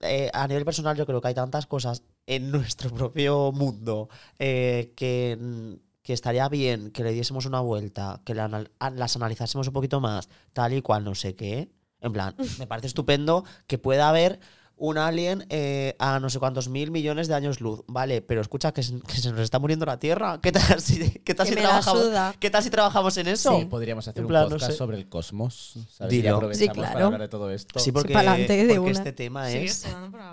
eh, a nivel personal yo creo que hay tantas cosas en nuestro propio mundo eh, que, que estaría bien que le diésemos una vuelta, que la las analizásemos un poquito más, tal y cual, no sé qué. En plan, me parece estupendo que pueda haber un alien eh, a no sé cuántos mil millones de años luz, ¿vale? Pero escucha, que, se- que se nos está muriendo la Tierra. ¿Qué tal si, qué tal Que si trabajamos. ¿qué tal si trabajamos en eso? Sí, podríamos hacer un no podcast sé. sobre el cosmos. ¿sabes? Y aprovechamos Sí, claro. para hablar de todo esto. Sí, porque, de porque una. este tema Sí, es...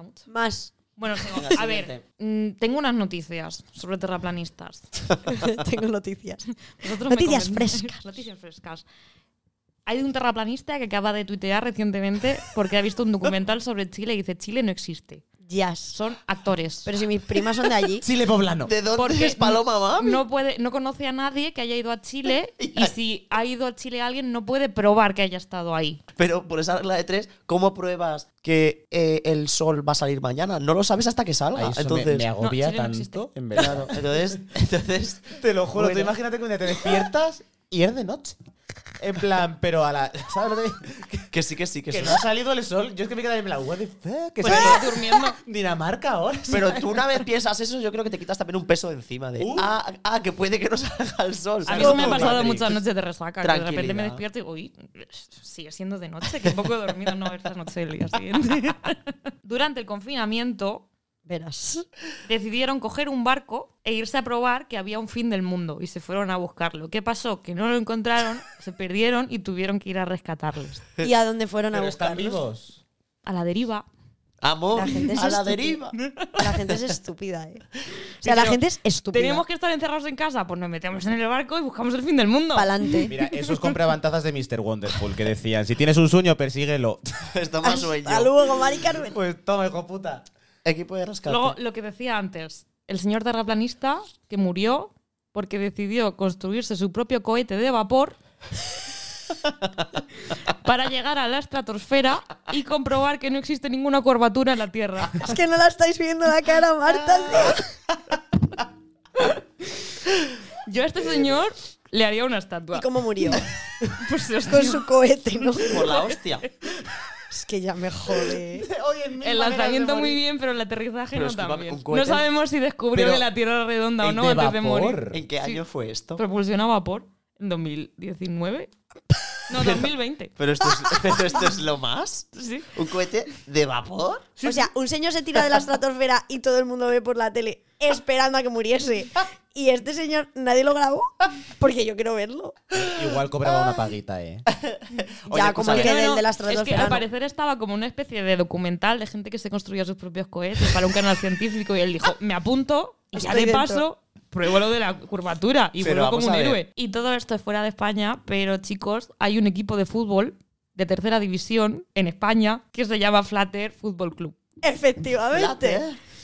mucho. Más. Bueno, a ver, mm, tengo unas noticias sobre terraplanistas. Tengo noticias. Vosotros Noticias frescas. Noticias frescas. Hay un terraplanista que acaba de tuitear recientemente porque ha visto un documental sobre Chile y dice Chile no existe. Jazz. Son actores. Pero si mis primas son de allí. Chile poblano. ¿De dónde Porque es Paloma Mami? no puede, no conoce a nadie que haya ido a Chile y si ha ido a Chile alguien no puede probar que haya estado ahí. Pero por esa regla de tres, ¿cómo pruebas que eh, el sol va a salir mañana? No lo sabes hasta que salga. Eso me- entonces, me, agobia No, no tanto, en verdad. claro, entonces, entonces, Te lo juro, tú imagínate que un día te despiertas y es de noche. En plan, pero a la. ¿Sabes lo que digo? que sí, que sí, que, Que sí. no ha salido el sol. Yo es que me quedé en plan, what the fuck. Que Pues se estoy durmiendo. Dinamarca ahora. Pero tú una vez piensas eso, yo creo que te quitas también un peso de encima de, Uh. ah, ah, que puede que no salga el sol. A mí ¿sabes? eso me ha Como pasado Matrix. muchas noches de resaca. Que de repente me Tranquilidad. despierto y digo, uy, sigue siendo de noche, que poco he dormido. No, esta es noche del día siguiente. Durante el confinamiento Verás. decidieron coger un barco e irse a probar que había un fin del mundo y se fueron a buscarlo. ¿Qué pasó? Que no lo encontraron, se perdieron y tuvieron que ir a rescatarlos. ¿Y a dónde fueron a Pero están buscarlos? vivos. A la deriva. Amor, La gente es a la deriva. La gente es estúpida, eh. O sea, la Pero gente es estúpida. ¿Tenemos que estar encerrados en casa? Pues nos metemos en el barco y buscamos el fin del mundo. Pa'lante. Mira, esos compraban tazas de Mr. Wonderful que decían: si tienes un sueño, persíguelo. Esto más sueño. Hasta luego, Mari Carmen. Pues toma, hijo puta. Equipo de rescate. Luego, lo que decía antes, el señor terraplanista que murió porque decidió construirse su propio cohete de vapor para llegar a la estratosfera y comprobar que no existe ninguna curvatura en la Tierra. Es que no la estáis viendo la cara, Marta. Yo a este señor le haría una estatua. ¿Y cómo murió? Pues, Con su cohete, ¿no? Por la hostia. Es que ya me jode. el lanzamiento muy bien, pero el aterrizaje Pero no tan bien. No sabemos si descubrió Pero que la Tierra era redonda o no de antes de morir. vapor. ¿En qué Sí. año fue esto? Propulsión a vapor en 2019. No, 2020. Pero esto, es, pero esto es lo más. Sí. ¿Un cohete de vapor? O sea, un señor se tira de la estratosfera y todo el mundo ve por la tele esperando a que muriese. Y este señor, nadie lo grabó. Porque yo quiero verlo. Igual cobraba una paguita, eh. Oye, ya, como el que del de la es que estratosfera. al no. parecer estaba como una especie de documental de gente que se construía sus propios cohetes para un canal científico y él dijo, me apunto y ya de dentro. paso pruebo lo de la curvatura y Pero vuelvo como un héroe. Y todo esto es fuera de España, pero chicos, hay un equipo de fútbol de tercera división en España que se llama Flatter Fútbol Club. Efectivamente.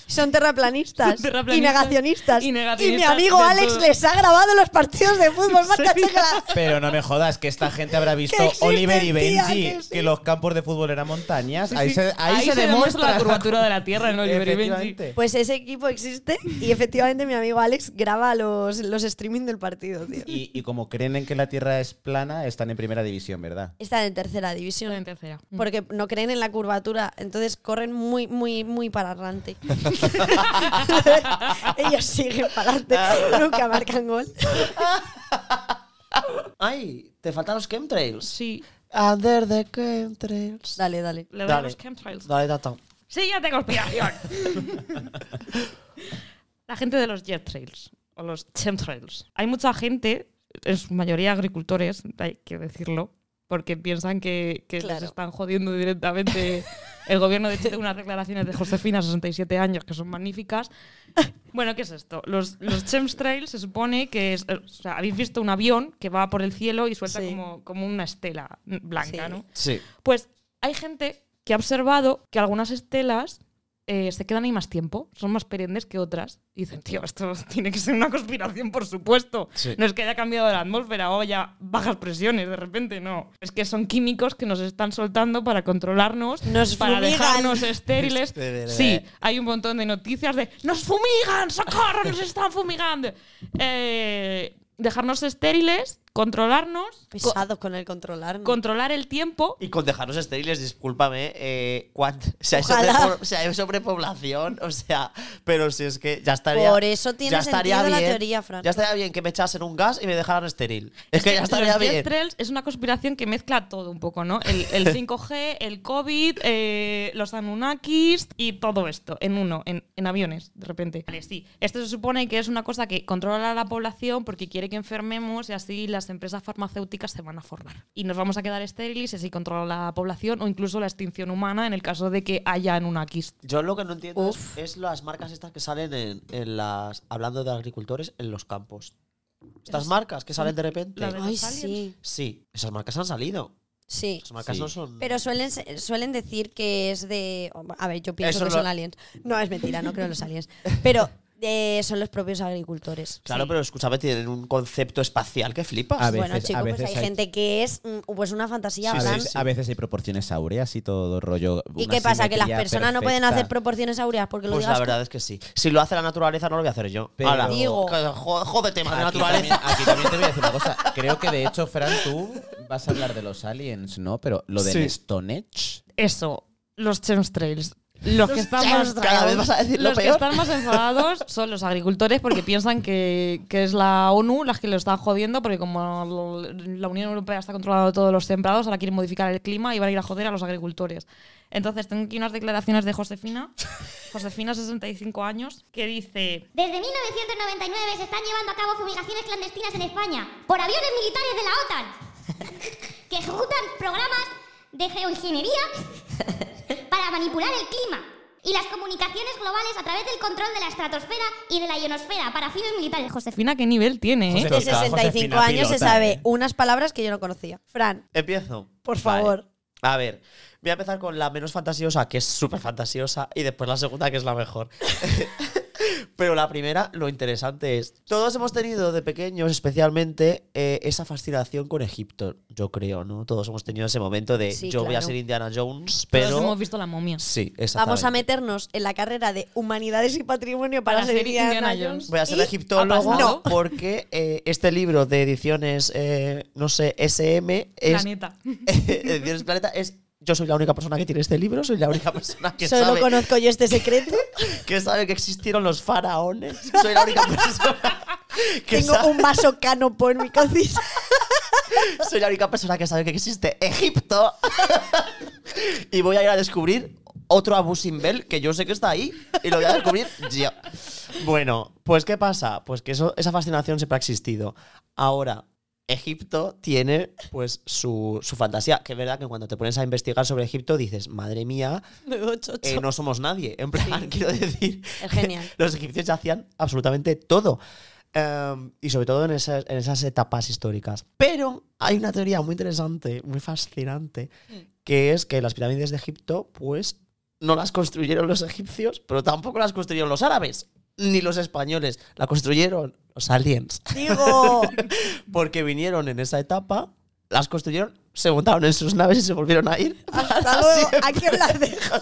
Son terraplanistas, Son terraplanistas y negacionistas. y mi amigo Alex todo. les ha grabado los partidos de fútbol. Marca checa. Pero no me jodas, que esta gente habrá visto existen, Oliver y Benji, que que, sí. los campos de fútbol eran montañas. ahí, Sí, se, ahí se demuestra la curvatura de la Tierra en Oliver y Benji. Pues ese equipo existe y efectivamente mi amigo Alex graba los, los streaming del partido, tío. Y, y como creen en que la Tierra es plana, están en primera división, ¿verdad? Están en tercera división. en tercera. Porque no creen en la curvatura, entonces corren muy, muy, muy para adelante. Ellos siguen para adelante, nunca marcan gol. Ay, te faltan los chemtrails. Sí, Under the chemtrails. Dale, dale. le doy a Dale. los chemtrails. Dale, Tata. Siguiente conspiración. la gente de los jet trails o los chemtrails. Hay mucha gente, en su mayoría agricultores, hay que decirlo, porque piensan que, que les están jodiendo directamente. El gobierno, de hecho, tiene unas declaraciones de Josefina, 67 años, que son magníficas. Bueno, ¿qué es esto? Los, los chemtrails se supone que es. O sea, habéis visto un avión que va por el cielo y suelta Sí. como, como una estela blanca, Sí. ¿no? Sí. Pues hay gente que ha observado que algunas estelas eh, se quedan ahí más tiempo, son más perennes que otras. Y dicen, tío, esto tiene que ser una conspiración, por supuesto. Sí. No es que haya cambiado la atmósfera o haya bajas presiones de repente, no. Es que son químicos que nos están soltando para controlarnos, Nos para fumigan. dejarnos estériles. Sí, hay un montón de noticias de ¡Nos fumigan! ¡Socorro! ¡Nos están fumigando! Eh, dejarnos estériles, controlarnos, co- Pesado con el controlar. ¿no? controlar el tiempo Y con dejarnos estériles, discúlpame, eh, cuán- si, hay Ojalá. sobrepo- si hay sobrepoblación, o sea, pero si es que ya estaría. Por eso tiene ya estaría sentido la bien- teoría, Fran. Ya estaría bien que me echasen un gas y me dejaran estéril. Es que ya estaría los bien. trails es una conspiración que mezcla todo un poco, ¿no? El, el 5G, el COVID, eh, los Anunnakis y todo esto en uno, en, en aviones, de repente. Vale, sí. Esto se supone que es una cosa que controla a la población porque quiere que enfermemos y así las empresas farmacéuticas se van a formar. Y nos vamos a quedar estériles y así controla la población o incluso la extinción humana en el caso de que haya Anunnakis. Yo lo que no entiendo es, las marcas estas que salen en, en las. hablando de agricultores, en los campos. Estas marcas que salen de repente. de- Ay, sí. Sí, esas marcas han salido. Sí. Esas marcas Sí. no son. Pero suelen, suelen decir que es de. A ver, yo pienso Eso que lo- son aliens. No, es mentira, no creo en los aliens. Pero eh, son los propios agricultores. Claro, Sí. pero escúchame, tienen un concepto espacial que flipas. A veces- bueno, chicos, a pues veces hay, hay- gente que es mm, pues una fantasía. a, Fran. veces, a veces hay proporciones áureas y todo rollo. ¿Y qué pasa? ¿Que las personas no pueden hacer proporciones áureas porque lo Pues digas la tú? verdad es que sí. Si lo hace la naturaleza, no lo voy a hacer yo. Pero- Hala, Digo. Jódete más de Aquí naturaleza. también, aquí también te voy a decir una cosa. Creo que de hecho, Fran, tú vas a hablar de los aliens, ¿no? Pero lo del Sí. Stonehenge. Eso, los chemtrails. Los que están más Cada vez vas a decir lo los que peor. están más enfadados son los agricultores porque piensan que, que es la ONU las que lo están jodiendo porque como la Unión Europea está controlando todos los sembrados, ahora quieren modificar el clima y van a ir a joder a los agricultores. Entonces tengo aquí unas declaraciones de Josefina, Josefina, 65 años, que dice... Desde 1999 se están llevando a cabo fumigaciones clandestinas en España por aviones militares de la OTAN que ejecutan programas de geoingeniería para manipular el clima y las comunicaciones globales a través del control de la estratosfera y de la ionosfera para fines militares. Josefina. ¿qué nivel tiene? eh? De Josefina 65 años se pilota, sabe eh. unas palabras que yo no conocía. Fran, Empiezo. por Vale. favor. A ver, voy a empezar con la menos fantasiosa, que es súper fantasiosa, y después la segunda, que es la mejor. Pero la primera, lo interesante es, todos hemos tenido de pequeños especialmente eh, esa fascinación con Egipto, yo creo, ¿no? Todos hemos tenido ese momento de Sí, yo voy a ser Indiana Jones, Todos pero... hemos visto la momia. Sí, exactamente. Vamos a meternos en la carrera de humanidades y patrimonio para, Para ser ser Indiana, Indiana Jones. Jones. Voy a ser egiptólogo ¿Ha pasado? porque eh, este libro de ediciones, eh, no sé, SM, es, Planeta. ediciones Planeta es... Yo soy la única persona que tiene este libro, soy la única persona que Solo sabe conozco yo este secreto. que sabe que existieron los faraones. Soy la única persona que Tengo sabe, un vaso canopo en mi cocina. soy la única persona que sabe que existe Egipto. y voy a ir a descubrir otro Abu Simbel que yo sé que está ahí y lo voy a descubrir yo. Bueno, pues ¿qué pasa? Pues que eso, esa fascinación siempre ha existido. Ahora, Egipto tiene pues su, su fantasía, que es verdad que cuando te pones a investigar sobre Egipto dices, madre mía, eh, no somos nadie. En plan, quiero decir, Es genial. los egipcios hacían absolutamente todo. Em, y sobre todo en esas, en esas etapas históricas. Pero hay una teoría muy interesante, muy fascinante, que es que las pirámides de Egipto, pues, no las construyeron los egipcios, pero tampoco las construyeron los árabes, ni los españoles. La construyeron los aliens. Digo, Porque vinieron en esa etapa, las construyeron, se montaron en sus naves y se volvieron a ir. hasta luego, aquí las dejo.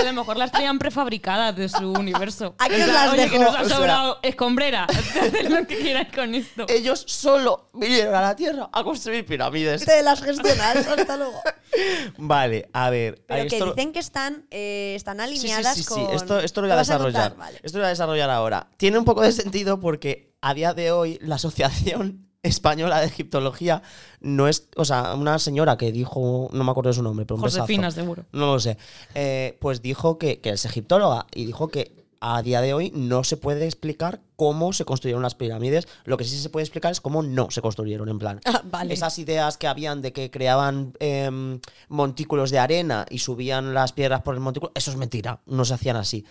A lo mejor las traían prefabricadas de su universo. Aquí os las Oye, que nos ha o sea- sobrado escombrera. Haced lo que quieras con esto. Ellos solo vinieron a la Tierra a construir pirámides. Te las gestionas, hasta luego. Vale, a ver. Pero ahí que esto- dicen que están, eh, están Sí, sí, alineadas sí, sí, con... Esto, esto lo voy ¿Lo a vas desarrollar. Vale. Esto lo voy a desarrollar ahora. Tiene un poco de sentido porque a día de hoy la Asociación Española de Egiptología no es. O sea, una señora que dijo. No me acuerdo de su nombre, pero un Josefina, besazo. seguro. No lo sé. Eh, pues dijo que, que es egiptóloga y dijo que a día de hoy no se puede explicar cómo se construyeron las pirámides. Lo que sí se puede explicar es cómo no se construyeron, en plan. Ah, vale. Esas ideas que habían de que creaban em, montículos de arena y subían las piedras por el montículo, eso es mentira, no se hacían así.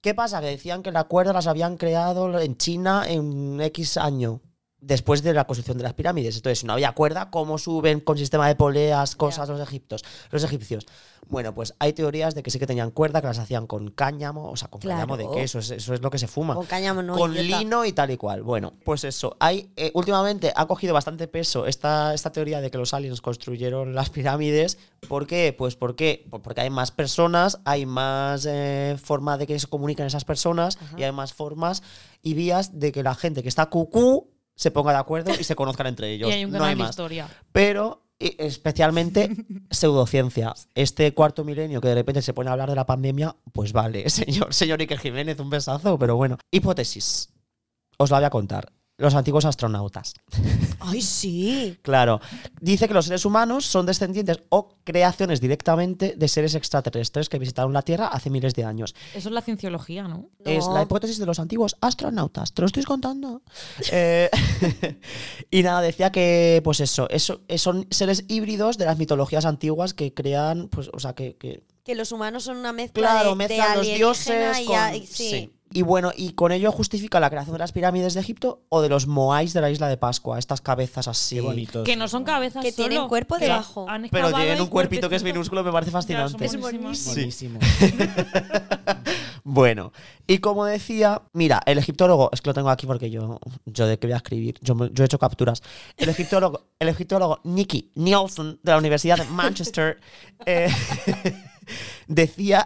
¿Qué pasa? Que decían que la cuerda las habían creado en China en X año. Después de la construcción de las pirámides. Entonces, no había cuerda, ¿cómo suben con sistema de poleas, cosas los egiptos, los egipcios? Bueno, pues hay teorías de que sí que tenían cuerda, que las hacían con cáñamo, o sea, con cáñamo de Claro. queso, eso es, eso es lo que se fuma Con cáñamo no, con idiota. lino y tal y cual. Bueno, pues eso. Hay, eh, últimamente ha cogido bastante peso esta, esta teoría de que los aliens construyeron las pirámides. ¿Por qué? Pues porque, pues porque hay más personas, hay más eh, forma de que se comuniquen esas personas y hay más formas y vías de que la gente que está cucú se ponga de acuerdo y se conozcan entre ellos. Y hay un no hay más. historia. Pero especialmente pseudociencia. Este cuarto milenio que de repente se pone a hablar de la pandemia, pues vale, señor, señor Iker Jiménez, un besazo, pero bueno. Hipótesis. Os la voy a contar. Los antiguos astronautas. Ay, sí. Claro. Dice que los seres humanos son descendientes o creaciones directamente de seres extraterrestres que visitaron la Tierra hace miles de años. Eso es la cienciología, ¿no? Es No. la hipótesis de los antiguos astronautas. Te lo estoy contando. Eh, y nada, decía que, pues eso, eso, eh, son seres híbridos de las mitologías antiguas que crean, pues, o sea, que, que Que los humanos son una mezcla claro, de, de mezclan los alienígena dioses y con... a- y- sí. sí. Y bueno, y con ello justifica la creación de las pirámides de Egipto o de los moais de la isla de Pascua, estas cabezas así. Qué bonitos. Que no son cabezas Que tienen cuerpo debajo. Pero tienen un cuerpito que es minúsculo, me parece fascinante. buenísimas. Buenísimo. Bueno, y como decía, mira, el egiptólogo, es que lo tengo aquí porque yo, yo de qué voy a escribir, yo he hecho capturas. El egiptólogo, el egiptólogo Nicky Nielsen de la Universidad de Manchester eh, decía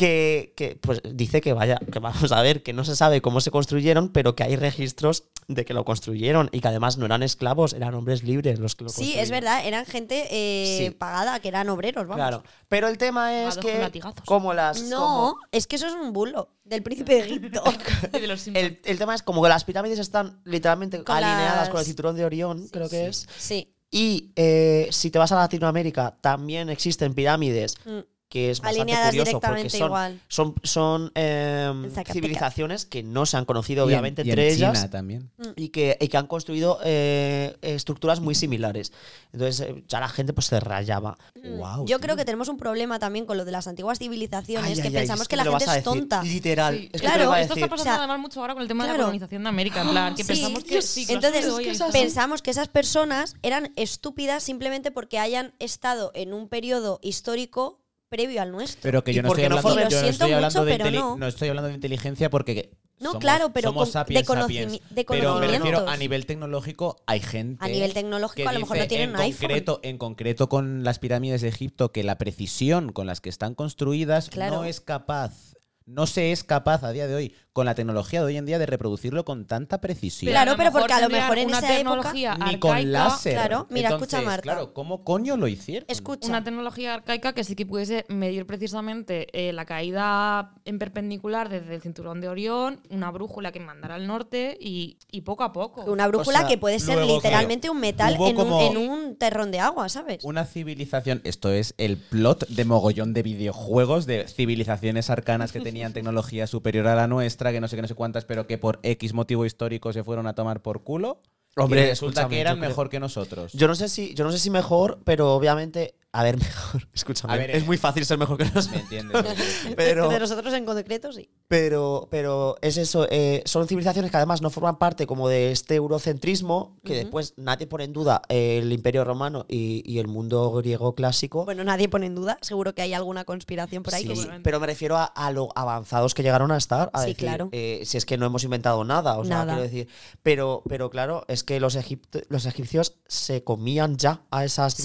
que, que, pues dice que vaya, que vamos a ver, que no se sabe cómo se construyeron, pero que hay registros de que lo construyeron y que además no eran esclavos, eran hombres libres los que lo Sí, construyeron. es verdad, eran gente eh, Sí. pagada, que eran obreros, vamos. Claro, pero el tema es que latigazos. como las No, como- es que eso es un bulo del príncipe de Egipto. El, el tema es como que las pirámides están literalmente Con alineadas las- con el cinturón de Orión, creo que es. sí. Y eh, si te vas a Latinoamérica, también existen pirámides, Mm. Que es bastante Alineadas curioso porque directamente son, igual. son, son eh, civilizaciones que no se han conocido, Y en- obviamente, y en entre China ellas. también. Y que, y que han construido eh, estructuras muy similares. Entonces eh, ya la gente pues se rayaba. Wow, Mm. Yo creo que tenemos un problema también con lo de las antiguas civilizaciones, Ay, que ay, pensamos es que, me la gente es tonta. Literal. Sí. es que Claro, Esto está pasando O sea, además mucho ahora con el tema de la colonización de América. En plan, que Sí. pensamos que sí, que Entonces, y pensamos que esas personas eran estúpidas simplemente porque hayan estado en un periodo histórico previo al nuestro. Pero que ¿Y yo no estoy no hablando, forman- yo no estoy hablando mucho, de pero inteli- no. estoy hablando de inteligencia porque No, somos- claro, pero somos con- sapiens, de conocimi- sapiens. de Pero me refiero a nivel tecnológico hay gente A nivel tecnológico, que a lo mejor no tienen en un iPhone. concreto, en concreto con las pirámides de Egipto que la precisión con las que están construidas Claro. no es capaz no se es capaz a día de hoy con la tecnología de hoy en día de reproducirlo con tanta precisión. Claro, pero porque a lo mejor en una esa época- tecnología ni con láser. Claro, mira, Entonces, escucha, Marta. Claro, ¿cómo coño lo hicieron? Escucha. Una tecnología arcaica que sí que pudiese medir precisamente eh, la caída en perpendicular desde el cinturón de Orión, una brújula que mandara al norte y, y poco a poco. Una brújula sea, que puede ser literalmente un metal un, en un terrón de agua, ¿sabes? Una civilización, esto es el plot de mogollón de videojuegos, de civilizaciones arcanas que tenían tecnología superior a la nuestra, que no sé qué, no sé cuántas, pero que por X motivo histórico se fueron a tomar por culo. Hombre, y resulta que eran mejor que nosotros. Yo no sé si, yo no sé si mejor, pero obviamente. A ver, mejor. Escúchame. Ver, es eh, muy fácil ser mejor que ¿Me nosotros. entiendes? Pero. De nosotros en concreto, sí. Pero, pero es eso, eh, son civilizaciones que además no forman parte como de este eurocentrismo, que después nadie pone en duda el imperio romano y, y el mundo griego clásico. Bueno, nadie pone en duda. Seguro que hay alguna conspiración por ahí Sí, que sí. pero me refiero a, a lo avanzados que llegaron a estar. A Sí, decir, claro. eh, si es que no hemos inventado nada, o sea, Nada. quiero decir. Pero, pero claro, es que los, egipt- los egipcios se comían ya a esas Sí.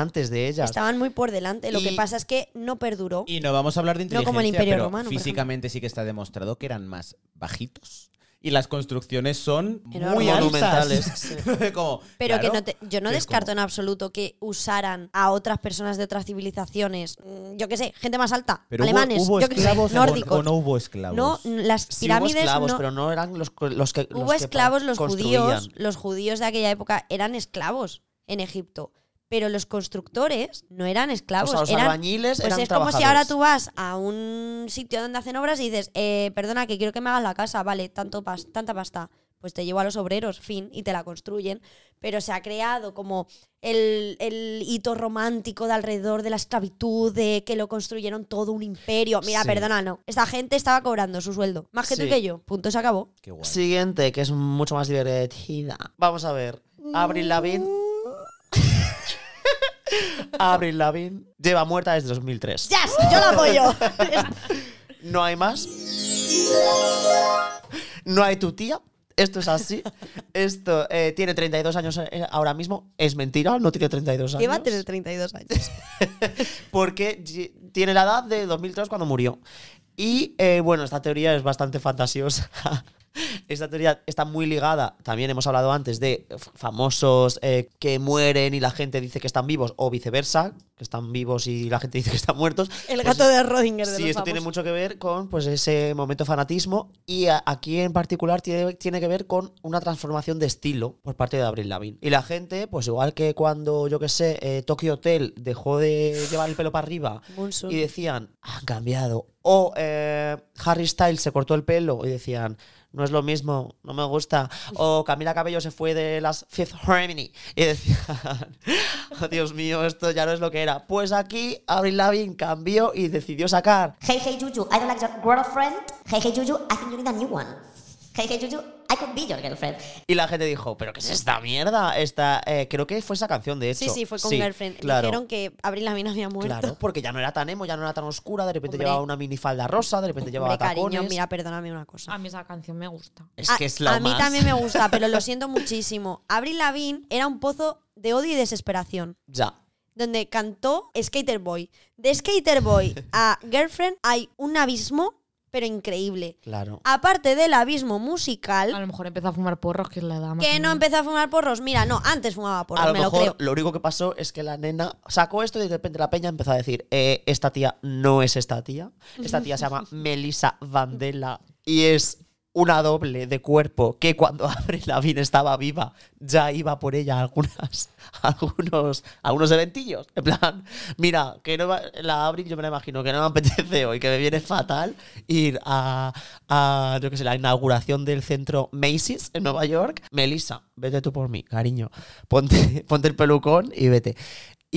Antes de ellas. Estaban muy por delante. Lo que pasa es que no perduró. Y no vamos a hablar de No inteligencia, como el Imperio pero Romano, físicamente sí que está demostrado que eran más bajitos. Y las construcciones son muy. Monumentales. Como, Pero que no te- yo no descarto como- en absoluto que usaran a otras personas de otras civilizaciones. mm, Yo qué sé, gente más alta, Pero hubo- alemanes, hubo, yo qué sé, nórdicos. o no hubo esclavos. No, las Sí hubo pirámides esclavos, no- pero no eran los, que. los Hubo que esclavos, los judíos, los judíos de aquella época eran esclavos en Egipto. Pero los constructores no eran esclavos. O sea, los eran, albañiles pues eran es como si ahora tú vas a un sitio donde hacen obras y dices, eh, perdona, que quiero que me hagas la casa, vale, tanto pas- tanta pasta. Pues te llevo a los obreros, fin, y te la construyen. Pero se ha creado como el, el hito romántico de alrededor de la esclavitud, de que lo construyeron todo un imperio. Mira, Sí. perdona, no. Esta gente estaba cobrando su sueldo. Más que tú Sí. que yo. Punto, se acabó. Qué guay. Siguiente, que es mucho más divertida. Vamos a ver. Avril Lavigne. Avril Lavigne lleva muerta desde 2003. ¡Yes! ¡Yo la apoyo! No hay más. No hay tu tía. Esto es así. Esto eh, tiene 32 años eh, ahora mismo. Es mentira, no tiene 32 años. que va a tener 32 años. porque tiene la edad de 2003 cuando murió. Y eh, bueno, esta teoría es bastante fantasiosa. Esta teoría está muy ligada, también hemos hablado antes de famosos eh, que mueren y la gente dice que están vivos, o viceversa, que están vivos y la gente dice que están muertos. El Pues gato de Rodinger de Sí, los esto tiene mucho que ver con pues, ese momento de fanatismo y a- aquí en particular tiene, tiene que ver con una transformación de estilo por parte de Avril Lavigne. Y la gente, pues igual que cuando, yo que sé, eh, Tokyo Hotel dejó de llevar el pelo para arriba y decían, han cambiado. O eh, Harry Styles se cortó el pelo y decían, no es lo mismo, no me gusta. O Camila Cabello se fue de las Fifth Harmony y decían, oh, Dios mío, esto ya no es lo que era. Pues aquí Avril Lavigne cambió y decidió sacar Hey, hey, Juju, I don't like your girlfriend. Hey, hey, Juju, I think you need a new one. Hey, hey, Juju, I could be your girlfriend. Y la gente dijo, ¿pero qué es esta mierda? Esta, eh, creo que fue esa canción, de hecho. Sí, sí, fue con Girlfriend. Claro, Dijeron que Abril Lavigne había muerto. claro, porque ya no era tan emo, ya no era tan oscura, de repente Hombre. llevaba una minifalda rosa, de repente llevaba tacones. cariño, mira, perdóname una cosa. A mí esa canción me gusta. Es A- que es la a mí más. también me gusta, pero lo siento muchísimo. Avril Lavigne era un pozo de odio y desesperación. Ya. Donde cantó Skater Boy. De Skater Boy a Girlfriend hay un abismo, pero increíble. Claro. Aparte del abismo A musical, lo mejor empezó a fumar porros, que es la edad más que no empezó a fumar porros. Mira, no, antes fumaba porros, a lo me lo mejor creo. lo único que pasó es que la nena sacó esto y de repente la peña empezó a decir, eh, esta tía no es esta tía. Esta tía se llama Melissa Vandela y es una doble de cuerpo que cuando Avril Lavigne estaba viva ya iba por ella a algunas, a algunos, a algunos eventillos. En plan, mira, que no va- la Avril yo me la imagino que no me apetece hoy, que me viene fatal ir a, a yo qué sé, la inauguración del centro Macy's en Nueva York. Melissa, vete tú por mí, cariño. Ponte, ponte el pelucón y vete.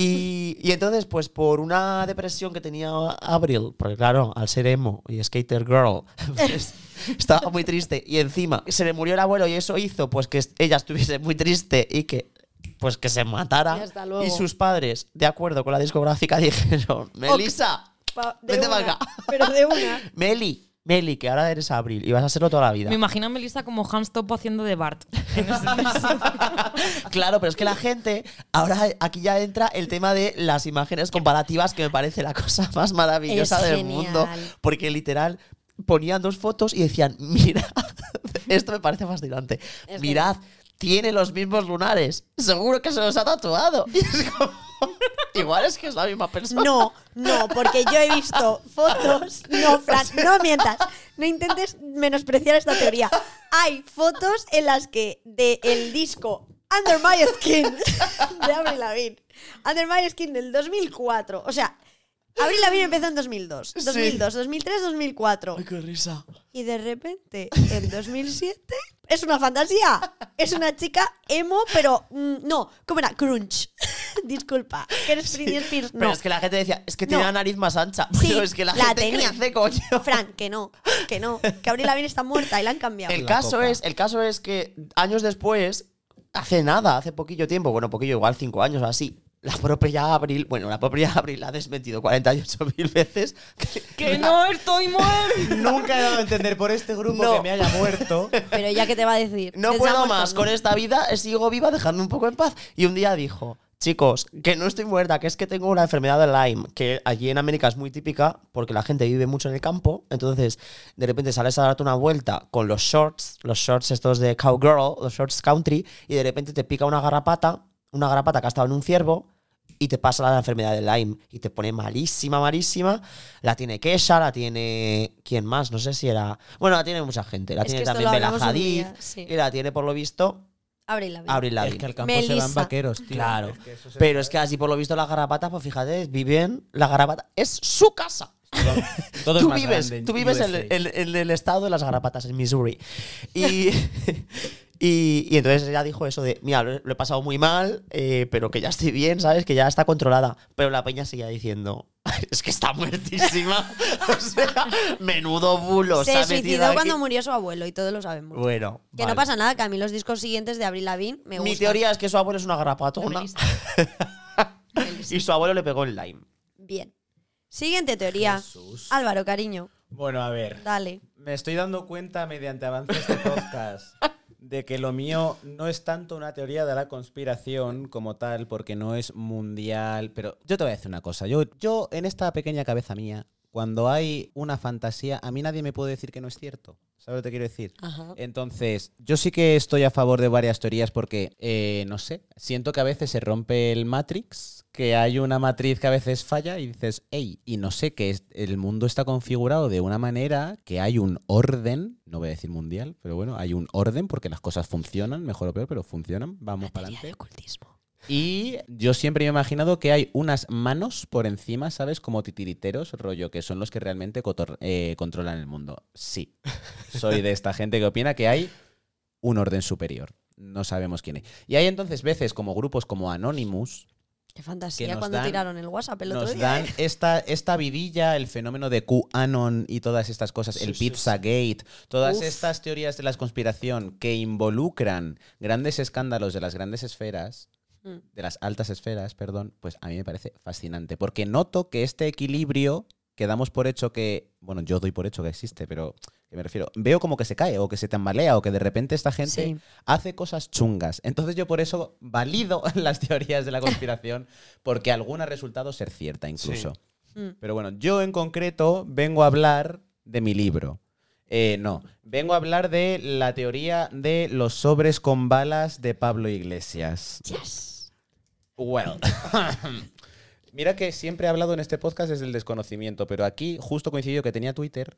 Y, y entonces, pues por una depresión que tenía Avril, porque claro, al ser emo y skater girl, pues, estaba muy triste. Y encima se le murió el abuelo y eso hizo pues que ella estuviese muy triste y que pues que se matara. Y sus padres, de acuerdo con la discográfica, dijeron, Melissa, vete para acá. Pero de una. Meli, Meli, que ahora eres Abril y vas a serlo toda la vida. Me imagino a Melissa como Hans Topo haciendo de Bart. Claro, pero es que la gente, ahora aquí ya entra el tema de las imágenes comparativas, que me parece la cosa más maravillosa Es del genial. mundo. Porque literal ponían dos fotos y decían, mira, esto me parece fascinante. Es Mirad, tiene los mismos lunares. Seguro que se los ha tatuado. Y es como, igual es que es la misma persona. No, no, porque yo he visto fotos. No, Fran, no mientas. No intentes menospreciar esta teoría. Hay fotos en las que de el disco Under My Skin de Avril Lavigne, Under My Skin del 2004, o sea, Avril Lavigne empezó en 2002, 2002, 2003, 2004. Ay, qué risa. Y de repente, en 2007, es una fantasía. Es una chica emo, pero mm, no, ¿cómo era? Crunch. Disculpa, que eres Britney Spears. No. Pero es que la gente decía, es que tiene No. la nariz más ancha. Sí, Pero es que la, la gente tenía. crece, coño. Fran, que no, que no. Que Avril Lavigne está muerta y la han cambiado. El La caso, coca. es, el caso es que años después, hace nada, hace poquillo tiempo, bueno, poquillo, igual cinco años o así, la propia Abril, bueno, la propia Abril ha desmentido 48 mil veces que, ¡Que no estoy muerto! Nunca he dado a entender por este grupo No. que me haya muerto. Pero ya que te va a decir. no ¿que se ha puedo más con esta vida, sigo viva, dejadme un poco en paz. Y un día dijo, chicos, que no estoy muerta, que es que tengo una enfermedad de Lyme, que allí en América es muy típica porque la gente vive mucho en el campo, entonces de repente sales a darte una vuelta con los shorts, los shorts estos de cowgirl, los shorts country, y de repente te pica una garrapata, una garrapata que ha estado en un ciervo, y te pasa la enfermedad de Lyme y te pone malísima, malísima. La tiene Kesha, la tiene. ¿Quién más? No sé si era. Bueno, la tiene mucha gente. La Es tiene también un Hadid. sí. Y la tiene, por lo visto, Avril Lavigne. Avril Es Lavigne. que al campo se van vaqueros, tío. Claro. Es que eso se- Pero es que así, por lo visto, las garrapatas, pues fíjate, viven. La garrapata es su casa. Todo es tú más vives, tú vives en, en el estado de las garrapatas, en Missouri. Y, y, y entonces ella dijo eso de, mira, lo, lo he pasado muy mal, eh, pero que ya estoy bien, ¿sabes? Que ya está controlada. Pero la peña seguía diciendo, es que está muertísima. o sea, menudo bulo. Se suicidó aquí. cuando murió su abuelo y todos lo sabemos. Bueno, que vale. no pasa nada, que a mí los discos siguientes de Avril Lavigne me gustan. Mi teoría es que su abuelo es una garrapatona. Y su abuelo le pegó el lime. Bien. Siguiente teoría. Álvaro, cariño, Bueno, a ver. dale. Me estoy dando cuenta mediante avances de podcast de que lo mío no es tanto una teoría de la conspiración como tal, porque no es mundial. Pero yo te voy a decir una cosa. Yo, yo en esta pequeña cabeza mía, cuando hay una fantasía, a mí nadie me puede decir que no es cierto. ¿Sabes lo que te quiero decir? Ajá. Entonces, yo sí que estoy a favor de varias teorías porque, eh, no sé, siento que a veces se rompe el Matrix, que hay una matriz que a veces falla y dices, hey, y no sé, que es- el mundo está configurado de una manera que hay un orden, no voy a decir mundial, pero bueno, hay un orden porque las cosas funcionan, mejor o peor, pero funcionan, vamos para adelante. ocultismo. Y yo siempre me he imaginado que hay unas manos por encima, ¿sabes? Como titiriteros, rollo, que son los que realmente eh, controlan el mundo. Sí, soy de esta gente que opina que hay un orden superior. No sabemos quién es. Y hay entonces veces como grupos como Anonymous Qué fantasía Que nos cuando dan- tiraron el WhatsApp el otro nos día. dan ¿eh? esta, esta vidilla, el fenómeno de QAnon y todas estas cosas, el Pizzagate, todas Uf. estas teorías de la conspiración que involucran grandes escándalos de las grandes esferas. De las altas esferas, perdón, pues a mí me parece fascinante, porque noto que este equilibrio que damos por hecho que, bueno, yo doy por hecho que existe, pero que me refiero, veo como que se cae o que se tambalea o que de repente esta gente Sí. hace cosas chungas. Entonces yo por eso valido las teorías de la conspiración, porque alguna ha resultado ser cierta incluso. Mm. Pero bueno, yo en concreto vengo a hablar de mi libro. Eh, no, vengo a hablar de la teoría de los sobres con balas de Pablo Iglesias. Well. Mira que siempre he hablado en este podcast desde el desconocimiento, pero aquí justo coincidió que tenía Twitter.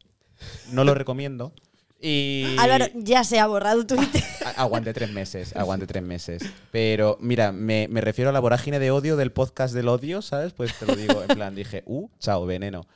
No lo recomiendo. Y. Álvaro, ya se ha borrado Twitter. Aguante tres meses, aguante tres meses. Pero mira, me, me refiero a la vorágine de odio del podcast del odio, ¿sabes? Pues te lo digo, en plan, dije, uh, chao, veneno.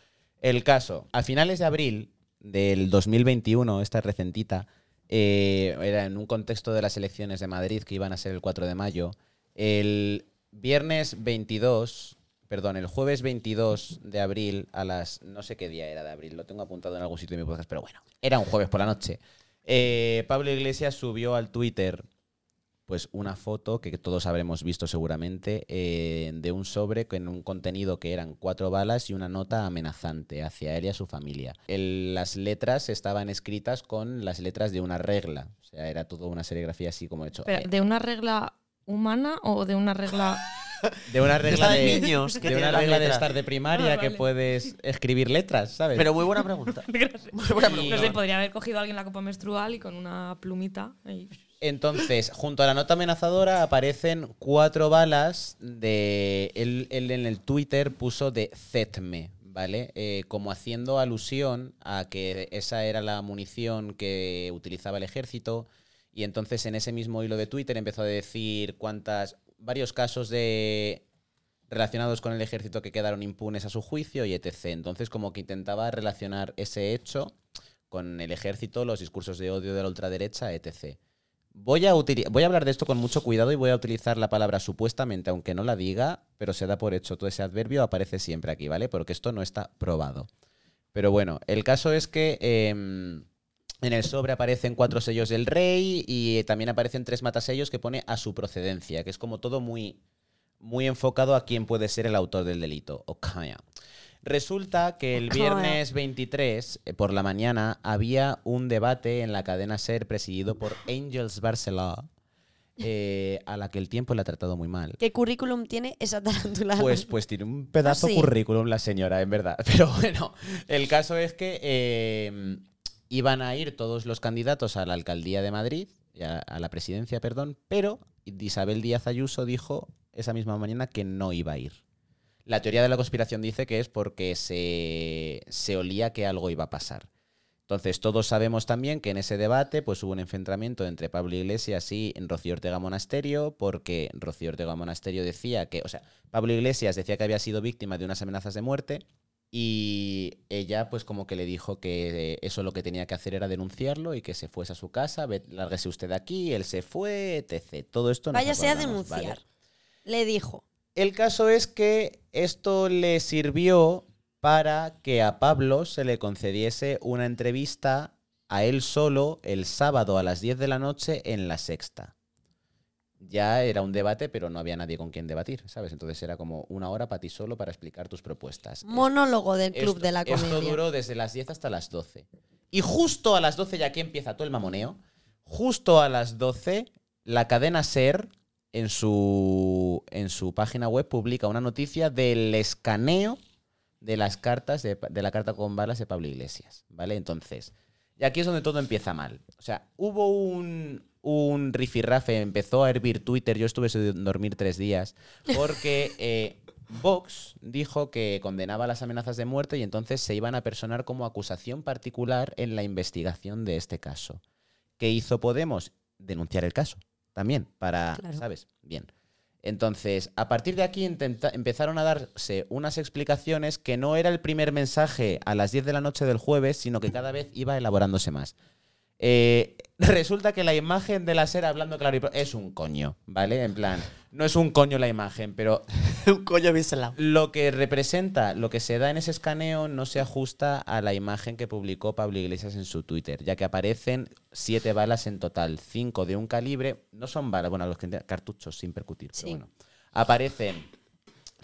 El caso, a finales de abril del 2021, esta recentita, eh, era en un contexto de las elecciones de Madrid que iban a ser el 4 de mayo, el viernes 22, perdón, el jueves 22 de abril a las, no sé qué día era de abril, lo tengo apuntado en algún sitio de mi podcast, pero bueno, era un jueves por la noche. Eh, Pablo Iglesias subió al Twitter pues una foto que todos habremos visto seguramente eh, de un sobre con un contenido que eran cuatro balas y una nota amenazante hacia él y a su familia. Las letras estaban escritas con las letras de una regla, o sea, era toda una serigrafía así como hecho. Pero, ¿De una regla humana o de una regla.? de una regla de de, niños que de tiene una regla de estar de primaria Ah, que puedes escribir letras, ¿sabes? Pero muy buena pregunta. Muy buena pregunta. No sé, podría haber cogido a alguien la copa menstrual y con una plumita. ahí. Entonces, junto a la nota amenazadora aparecen cuatro balas de... Él, él en el Twitter puso de Zetme, ¿vale? Eh, como haciendo alusión a que esa era la munición que utilizaba el ejército. Y entonces en ese mismo hilo de Twitter empezó a decir cuántas... varios casos de relacionados con el ejército que quedaron impunes a su juicio y etc. Entonces como que intentaba relacionar ese hecho con el ejército, los discursos de odio de la ultraderecha, etc. Voy a, voy a hablar de esto con mucho cuidado y voy a utilizar la palabra supuestamente, aunque no la diga, pero se da por hecho. Todo ese adverbio aparece siempre aquí, ¿vale? Porque esto no está probado. Pero bueno, el caso es que em, en el sobre aparecen cuatro sellos del rey y también aparecen tres matasellos que pone a su procedencia, que es como todo muy, muy enfocado a quién puede ser el autor del delito. Okaya. Resulta que el viernes 23 eh, por la mañana había un debate en la cadena SER presidido por Angels Barcelona, eh, a la que el tiempo le ha tratado muy mal. ¿Qué currículum tiene esa tarántula? Pues, pues tiene un pedazo Ah, sí. currículum la señora, en verdad. Pero bueno, el caso es que eh, iban a ir todos los candidatos a la alcaldía de Madrid, a la presidencia, perdón, pero Isabel Díaz Ayuso dijo esa misma mañana que no iba a ir. La teoría de la conspiración dice que es porque se, se olía que algo iba a pasar. Entonces, todos sabemos también que en ese debate pues, hubo un enfrentamiento entre Pablo Iglesias y Rocío Ortega Monasterio, porque Rocío Ortega Monasterio decía que, o sea, Pablo Iglesias decía que había sido víctima de unas amenazas de muerte y ella pues como que le dijo que eso lo que tenía que hacer era denunciarlo y que se fuese a su casa, "Ve- lárguese usted de aquí, él se fue, etc. Todo esto nos Váyase a denunciar. ¿vale? Le dijo. El caso es que esto le sirvió para que a Pablo se le concediese una entrevista a él solo el sábado a las 10 de la noche en la sexta. Ya era un debate, pero no había nadie con quien debatir, ¿sabes? Entonces era como una hora para ti solo para explicar tus propuestas. Monólogo del club Esto- de la Esto comedia. duró desde las 10 hasta las 12. Y justo a las 12, ya aquí empieza todo el mamoneo, justo a las 12, la cadena SER en su, en su página web publica una noticia del escaneo de las cartas, de, de la carta con balas de Pablo Iglesias, ¿vale? Entonces, y aquí es donde todo empieza mal. O sea, hubo un, un rifirrafe, empezó a hervir Twitter, yo estuve sin dormir tres días, porque eh, Vox dijo que condenaba las amenazas de muerte y entonces se iban a personar como acusación particular en la investigación de este caso. ¿Qué hizo Podemos? Denunciar el caso también, para, Claro. ¿sabes? Bien. Entonces, a partir de aquí empezaron a darse unas explicaciones que no era el primer mensaje a las 10 de la noche del jueves, sino que cada vez iba elaborándose más. Eh, resulta que la imagen de la SER hablando claro y pro- es un coño, ¿vale? En plan, no es un coño la imagen, pero Un coño bien salado. lo que representa, lo que se da en ese escaneo no se ajusta a la imagen que publicó Pablo Iglesias en su Twitter, ya que aparecen siete balas en total, cinco de un calibre, no son balas, bueno, los que cartuchos sin percutir, Sí. pero bueno. Aparecen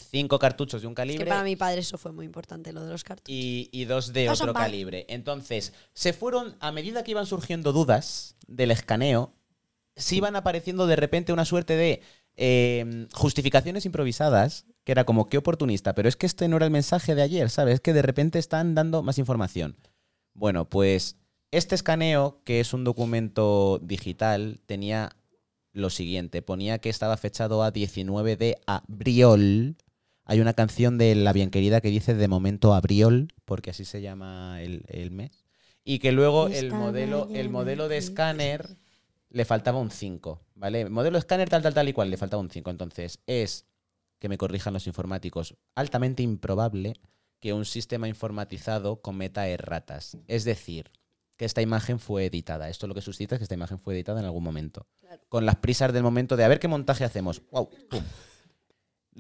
cinco cartuchos de un Es que calibre para mi padre eso fue muy importante, lo de los cartuchos. y, y dos de No otro calibre. Entonces, se fueron, a medida que iban surgiendo dudas del escaneo, se iban apareciendo de repente una suerte de eh, justificaciones improvisadas, que era como, qué oportunista, pero es que este no era el mensaje de ayer, ¿sabes? Es que de repente están dando más información. Bueno, pues este escaneo, que es un documento digital, tenía lo siguiente, ponía que estaba fechado a 19 de abril. Hay una canción de La Bien Querida que dice de momento abril, porque así se llama el, el mes. Y que luego el modelo, el modelo de de escáner le faltaba un 5, ¿vale? Modelo escáner tal, tal, tal y cual, le faltaba un 5. Entonces es, que me corrijan los informáticos, altamente improbable que un sistema informatizado cometa erratas. Es decir, que esta imagen fue editada. Esto lo que suscita es que esta imagen fue editada en algún momento. Con las prisas del momento de a ver qué montaje hacemos. ¡Wow! ¡Pum!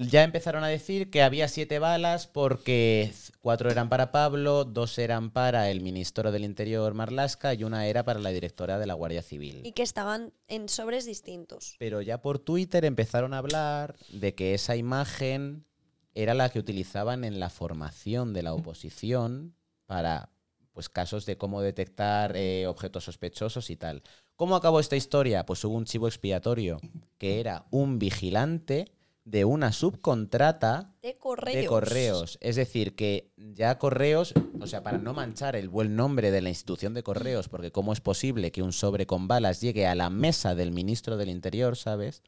Ya empezaron a decir que había siete balas porque cuatro eran para Pablo, dos eran para el ministro del Interior Marlasca y una era para la directora de la Guardia Civil. Y que estaban en sobres distintos. Pero ya por Twitter empezaron a hablar de que esa imagen era la que utilizaban en la formación de la oposición para pues casos de cómo detectar eh, objetos sospechosos y tal. ¿Cómo acabó esta historia? Pues hubo un chivo expiatorio que era un vigilante de una subcontrata De correos. de correos. Es decir, que ya correos, o sea, para no manchar el buen nombre de la institución de correos, porque cómo es posible que un sobre con balas llegue a la mesa del ministro del Interior, ¿sabes?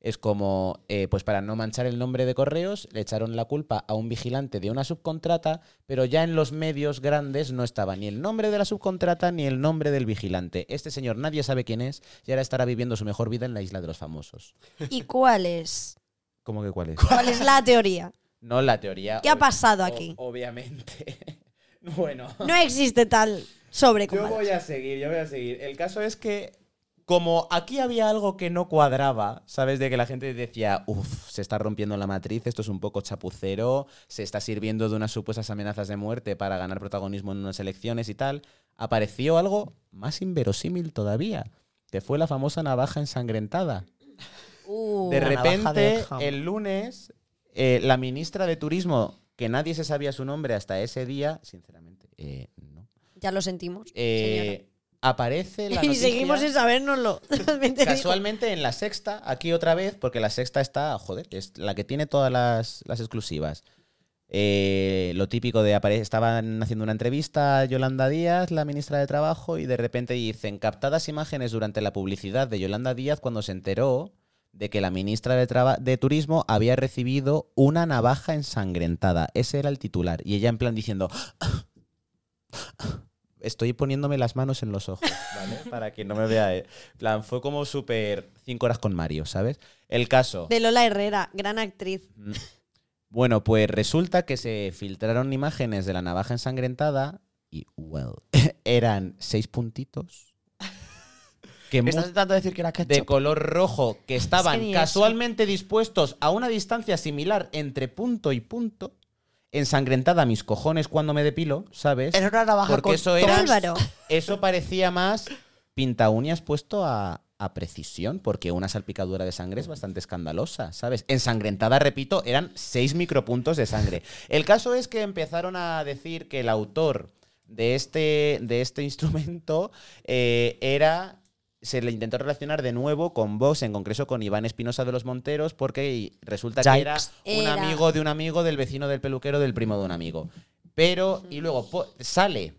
Es como, eh, pues para no manchar el nombre de correos, le echaron la culpa a un vigilante de una subcontrata, pero ya en los medios grandes no estaba ni el nombre de la subcontrata ni el nombre del vigilante. Este señor nadie sabe quién es y ahora estará viviendo su mejor vida en la isla de los famosos. ¿Y cuál es? ¿Cómo que cuál es? ¿Cuál es la teoría? No la teoría. ¿Qué ha pasado aquí? obviamente. bueno. No existe tal sobre Yo voy a seguir, yo voy a seguir. El caso es que como aquí había algo que no cuadraba, ¿sabes? De que la gente decía, uff, se está rompiendo la matriz, esto es un poco chapucero, se está sirviendo de unas supuestas amenazas de muerte para ganar protagonismo en unas elecciones y tal, apareció algo más inverosímil todavía, que fue la famosa navaja ensangrentada. Uh, De repente, de el lunes, eh, la ministra de Turismo, que nadie se sabía su nombre hasta ese día, sinceramente, eh, no. ya lo sentimos. Eh, aparece la y seguimos sin sabérnoslo. Casualmente en la sexta, aquí otra vez, porque la sexta está, joder, es la que tiene todas las, las exclusivas. Eh, lo típico de apare- estaban haciendo una entrevista a Yolanda Díaz, la ministra de Trabajo, y de repente dicen captadas imágenes durante la publicidad de Yolanda Díaz cuando se enteró de que la ministra de, Traba- de Turismo había recibido una navaja ensangrentada. Ese era el titular. Y ella en plan diciendo... Estoy poniéndome las manos en los ojos, ¿vale? Para que no me vea. eh. En plan, fue como súper cinco horas con Mario, ¿sabes? El caso. De Lola Herrera, gran actriz. Mm. Bueno, pues resulta que se filtraron imágenes de la navaja ensangrentada y, well, eran seis puntitos que ¿Me estás intentando decir que era ketchup? de color rojo que estaban casualmente dispuestos a una distancia similar entre punto y punto, ensangrentada a mis cojones cuando me depilo, ¿sabes? Era una navaja Porque con eso era- Álvaro. Eso parecía más pinta uñas puesto a, a precisión, porque una salpicadura de sangre es bastante escandalosa, ¿sabes? Ensangrentada, repito, eran seis micropuntos de sangre. El caso es que empezaron a decir que el autor de este, de este instrumento eh, era. Se le intentó relacionar de nuevo con Vox, en concreto con Iván Espinosa de los Monteros, porque resulta que era Yikes. un Era. amigo de un amigo, del vecino del peluquero, del primo de un amigo. Pero, y luego sale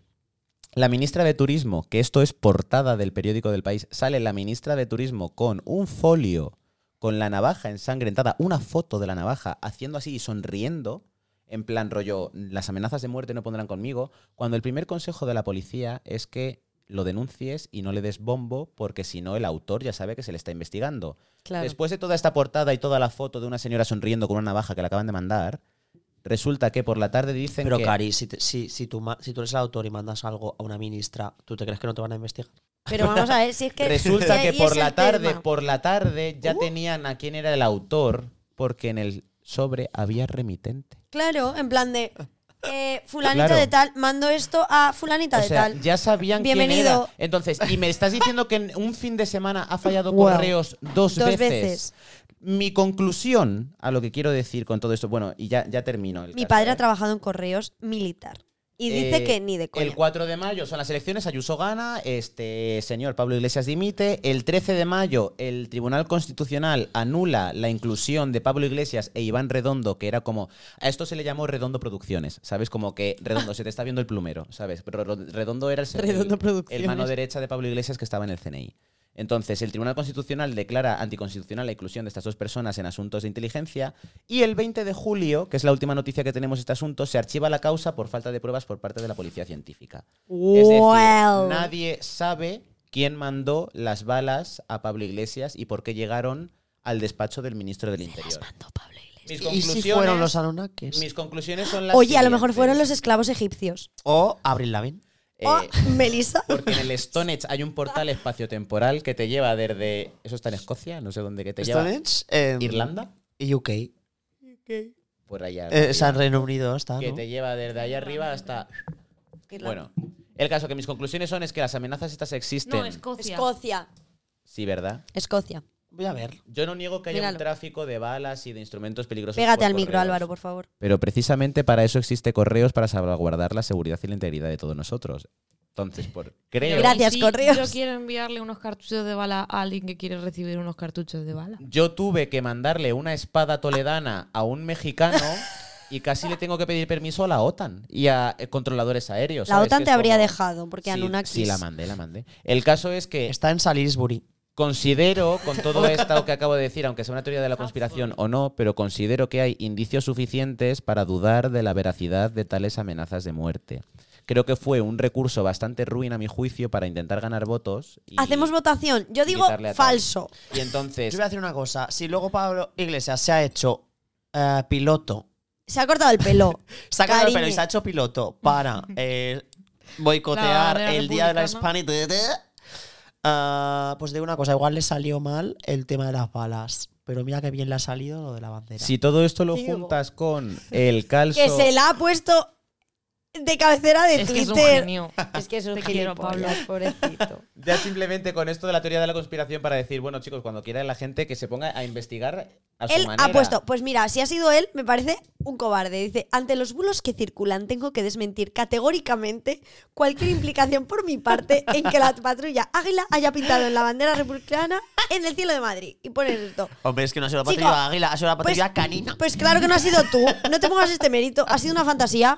la ministra de Turismo, que esto es portada del periódico del país, sale la ministra de Turismo con un folio con la navaja ensangrentada, una foto de la navaja, haciendo así y sonriendo, en plan rollo, las amenazas de muerte no pondrán conmigo, cuando el primer consejo de la policía es que lo denuncies y no le des bombo, porque si no el autor ya sabe que se le está investigando. Claro. Después de toda esta portada y toda la foto de una señora sonriendo con una navaja que le acaban de mandar, resulta que por la tarde dicen Pero, que... Cari, si, te- si, si, tú, si tú eres el autor y mandas algo a una ministra, ¿tú te crees que no te van a investigar? Pero vamos a ver si es que. Resulta que por la tarde, tema. por la tarde ya tenían a quién era el autor, porque en el sobre había remitente. Claro, en plan de. Eh, fulanita Claro. de tal, mando esto a fulanita O de tal. ya sabían quién Bienvenido. era. Entonces, y me estás diciendo que en un fin de semana ha fallado Wow. correos dos, Dos veces. veces. Mi conclusión a lo que quiero decir con todo esto, bueno, y ya, ya termino. el Mi caso, padre ¿eh? ha trabajado en correos militar. Y dice Eh, que ni de coña. El 4 de mayo son las elecciones, Ayuso gana, este señor Pablo Iglesias dimite. El 13 de mayo el Tribunal Constitucional anula la inclusión de Pablo Iglesias e Iván Redondo, que era como... A esto se le llamó Redondo Producciones, ¿sabes? Como que Redondo, se te está viendo el plumero, ¿sabes? Pero Ro- Redondo era el, Redondo el- Producciones. el mano derecha de Pablo Iglesias que estaba en el CNI. Entonces, el Tribunal Constitucional declara anticonstitucional la inclusión de estas dos personas en asuntos de inteligencia y el 20 de julio, que es la última noticia que tenemos de este asunto, se archiva la causa por falta de pruebas por parte de la policía científica. Es decir, nadie sabe quién mandó las balas a Pablo Iglesias y por qué llegaron al despacho del ministro del Interior. Mis ¿Y si conclusiones, fueron los Anunnakis? mis conclusiones son las Oye, a lo mejor fueron los esclavos egipcios. O Avril Lavigne. Eh, oh, Melissa. Porque en el Stone Age hay un portal espaciotemporal que te lleva desde. Eso está en Escocia, no sé dónde que te lleva. Stonehenge en Irlanda. UK. Por allá. Eh, arriba. Reino Unido está, que ¿no? te lleva desde allá arriba hasta. Bueno, el caso que mis conclusiones son es que las amenazas estas existen. No, Escocia. Escocia. Sí, ¿verdad? Escocia. Voy a ver. Yo no niego que haya Míralo. un tráfico de balas y de instrumentos peligrosos. Pégate por al micro, correos. Álvaro, por favor. Pero precisamente para eso existe correos para salvaguardar la seguridad y la integridad de todos nosotros. Entonces, por creo. Gracias, ¿Y si correos. Yo quiero enviarle unos cartuchos de bala a alguien que quiere recibir unos cartuchos de bala. Yo tuve que mandarle una espada toledana a un mexicano y casi le tengo que pedir permiso a la OTAN y a eh, controladores aéreos. La ¿sabes? OTAN Que te habría como- dejado, porque Sí, Anunnakis. Sí, la mandé, la mandé. El caso es que Está en Salisbury. Considero, con todo esto que acabo de decir, aunque sea una teoría de la conspiración o no, pero considero que hay indicios suficientes para dudar de la veracidad de tales amenazas de muerte. Creo que fue un recurso bastante ruin a mi juicio para intentar ganar votos. y- Hacemos votación. Yo digo quitarle a tal. falso. Y entonces, Yo voy a decir una cosa. Si luego Pablo Iglesias se ha hecho eh, piloto, Se ha cortado el pelo. se ha quedado el pelo y se ha hecho piloto para eh, La boicotear el día de la republicana. Hispanidad, Ah, pues digo una cosa, igual le salió mal el tema de las balas. Pero mira que bien le ha salido lo de la bandera. Si todo esto lo Digo. juntas con el calzo. Que se la ha puesto de cabecera de Es que es un genio. Es que es un Te quiero, gilipollas, pobrecito. Ya simplemente con esto de la teoría de la conspiración para decir, bueno, chicos, cuando quiera la gente que se ponga a investigar a su Él manera. ha puesto, pues mira, si ha sido él, me parece un cobarde. Dice, ante los bulos que circulan, tengo que desmentir categóricamente cualquier implicación por mi parte en que la patrulla Águila haya pintado en la bandera republicana en el cielo de Madrid. Y pones esto. Hombre, es que no ha sido la Chico, patrulla águila, ha sido la patrulla pues- canina. Pues claro que no ha sido tú. No te pongas este mérito. Ha sido una fantasía.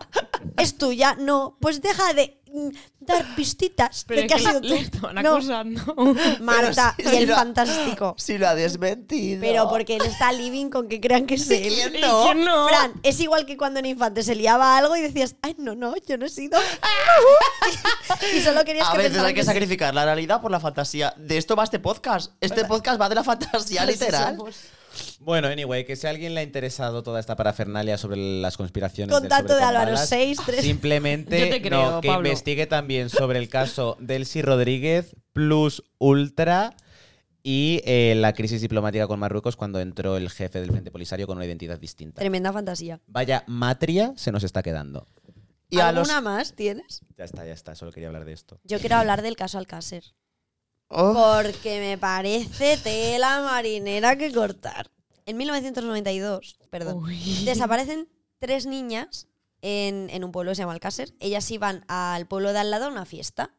Es tuya. No. Pues deja de mm, dar pistitas Pero de es que ha que sido le tú. No, acusando. Marta y si el lo- fantástico. Si lo ha desmentido. Pero porque él está living con que crean que es él. ¿Quién ¿Y no? quién no? Fran, es igual que cuando en Infante se liaba algo y decías, ay, no, no, yo no he sido. y solo querías A que veces pensaran hay que sacrificar la realidad por la fantasía. De esto va este podcast. Este podcast va de la fantasía Así literal. Bueno, anyway, que si a alguien le ha interesado toda esta parafernalia sobre las conspiraciones Contacto de Álvaro, balas, 6, 3. Simplemente Yo te creo, no, que Pablo. investigue también sobre el caso Delcy Rodríguez plus Ultra y eh, la crisis diplomática con Marruecos cuando entró el jefe del Frente Polisario con una identidad distinta. Tremenda fantasía. Vaya matria se nos está quedando. Y a los. ¿Alguna más tienes? Ya está, ya está, solo quería hablar de esto. Yo quiero hablar del caso Alcácer. Oh, Porque me parece tela marinera que cortar. En 1992, perdón, Uy. desaparecen tres niñas en, en un pueblo que se llama Alcácer. Ellas iban al pueblo de al lado a una fiesta.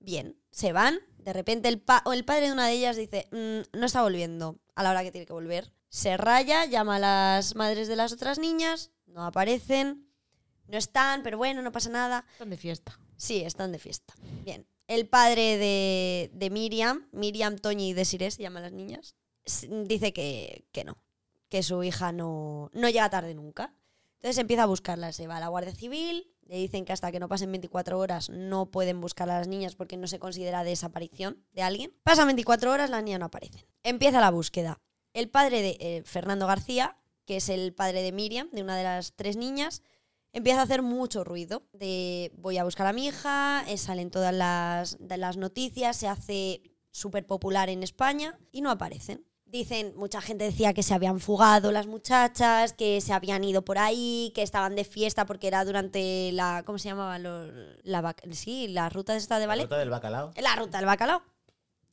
Bien, se van. De repente el, pa- o el padre de una de ellas dice, "Mm, no está volviendo a la hora que tiene que volver. Se raya, llama a las madres de las otras niñas, no aparecen, no están, pero bueno, no pasa nada. Están de fiesta. Sí, están de fiesta. Bien. El padre de, de Miriam, Miriam, Toñi y Desiree, se llaman las niñas, dice que, que no, que su hija no, no llega tarde nunca. Entonces empieza a buscarla, se va a la Guardia Civil, le dicen que hasta que no pasen 24 horas no pueden buscar a las niñas porque no se considera desaparición de alguien. Pasan 24 horas, las niñas no aparecen. Empieza la búsqueda. El padre de eh, Fernando García, que es el padre de Miriam, de una de las tres niñas, empieza a hacer mucho ruido de voy a buscar a mi hija, eh, salen todas las, de las noticias, se hace súper popular en España y no aparecen. Dicen, mucha gente decía que se habían fugado las muchachas, que se habían ido por ahí, que estaban de fiesta porque era durante la, ¿cómo se llamaba? Lo- la, sí, la ruta esta de Vale. del bacalao. La ruta del bacalao.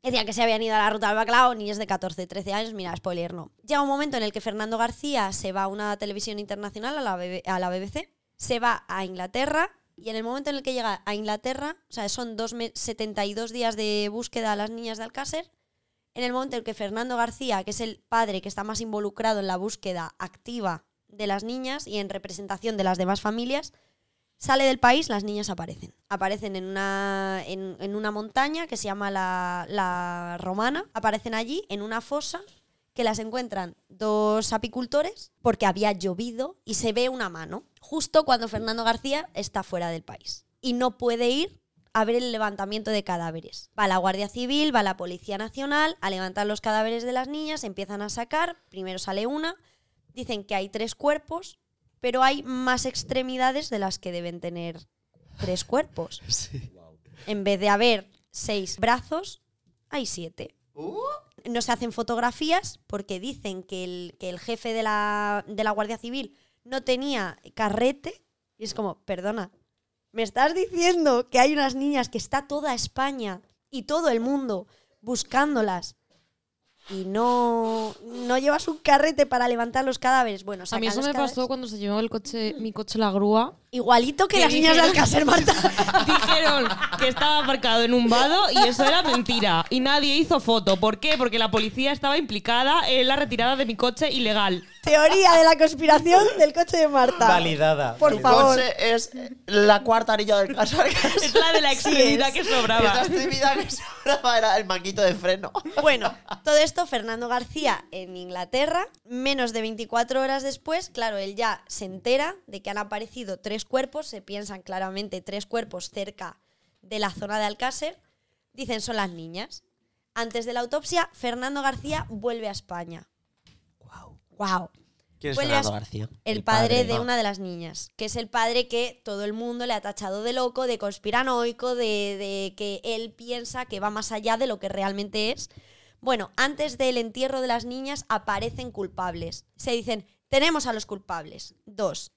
Decían que se habían ido a la ruta del bacalao, niños de 14, 13 años, mira, spoiler no. Llega un momento en el que Fernando García se va a una televisión internacional, a la, BB a la BBC, se va a Inglaterra y en el momento en el que llega a Inglaterra, o sea, son dos me- 72 días de búsqueda a las niñas de Alcácer, en el momento en que Fernando García, que es el padre que está más involucrado en la búsqueda activa de las niñas y en representación de las demás familias, Sale del país, las niñas aparecen. Aparecen en una, en, una montaña que se llama la, la Romana. Aparecen allí en una fosa que las encuentran dos apicultores porque había llovido y se ve una mano justo cuando Fernando García está fuera del país y no puede ir a ver el levantamiento de cadáveres. Va la Guardia Civil, va la Policía Nacional a levantar los cadáveres de las niñas, empiezan a sacar, primero sale una, dicen que hay tres cuerpos, pero hay más extremidades de las que deben tener tres cuerpos. En vez de haber seis brazos, hay siete. No se hacen fotografías porque dicen que el, que el jefe de la, de la Guardia Civil no tenía carrete. Y es como, perdona, ¿me estás diciendo que hay unas niñas que está toda España y todo el mundo buscándolas y no, no llevas un carrete para levantar los cadáveres? Bueno, A mí eso los me cadáveres. pasó cuando se llevó el coche, mi coche la grúa. Igualito que ¿Qué las niñas de dijeron? Alcácer, Marta. Dijeron que estaba aparcado en un vado y eso era mentira. Y nadie hizo foto. ¿Por qué? Porque la policía estaba implicada en la retirada de mi coche ilegal. Teoría de la conspiración del coche de Marta. Validada. Por Tu favor. coche es la cuarta anilla del casar. Es la de la extremidad que sobraba. extremidad que sobraba era el manguito de freno. Bueno, todo esto Fernando García en Inglaterra, menos de 24 horas después, claro, él ya se entera de que han aparecido tres cuerpos, se piensan claramente tres cuerpos cerca de la zona de Alcácer, dicen son las niñas. Antes de la autopsia, Fernando García vuelve a España. Wow. ¿Quién es a- García? el, El padre, padre. de una de las niñas, que es el padre que todo el mundo le ha tachado de loco, de conspiranoico, de, de que él piensa que va más allá de lo que realmente es. Bueno, antes del entierro de las niñas aparecen culpables. Se dicen, tenemos a los culpables. Dos,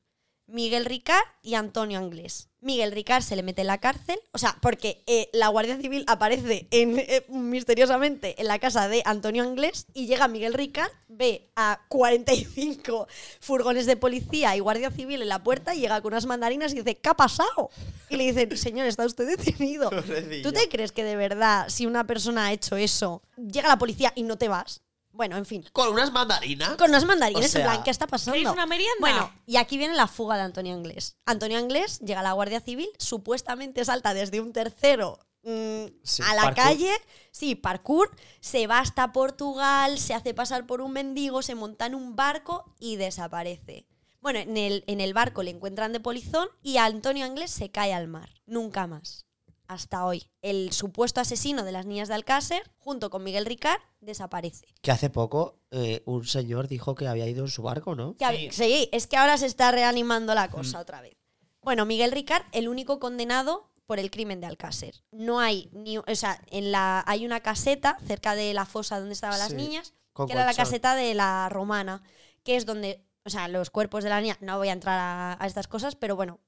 Miguel Ricard y Antonio Anglés. Miguel Ricard se le mete en la cárcel, o sea, porque eh, la Guardia Civil aparece en, eh, misteriosamente en la casa de Antonio Anglés y llega Miguel Ricard, ve a 45 furgones de policía y Guardia Civil en la puerta y llega con unas mandarinas y dice, ¿qué ha pasado? Y le dicen, señor, está usted detenido. ¿Tú te crees que de verdad, si una persona ha hecho eso, llega la policía y no te vas? Bueno, en fin. ¿Con unas mandarinas? Con unas mandarinas O sea, en plan, ¿qué está pasando? ¿queréis una merienda? Bueno, y aquí viene la fuga de Antonio Anglés. Antonio Anglés llega a la Guardia Civil, supuestamente salta desde un tercero mm, Sí, a la parkour. calle, sí, parkour, se va hasta Portugal, se hace pasar por un mendigo, se monta en un barco y desaparece. Bueno, en el, en el barco le encuentran de polizón y Antonio Anglés se cae al mar. Nunca más. Hasta hoy. El supuesto asesino de las niñas de Alcácer, junto con Miguel Ricard, desaparece. Que hace poco eh, un señor dijo que había ido en su barco, ¿no? Que sí. es que ahora se está reanimando la cosa otra vez. Bueno, Miguel Ricard, el único condenado por el crimen de Alcácer. No hay ni, o sea, en la hay una caseta cerca de la fosa donde estaban las Sí, niñas, con que era la caseta de la romana, que es donde, o sea, los cuerpos de la niña, no voy a entrar a, a estas cosas, pero bueno,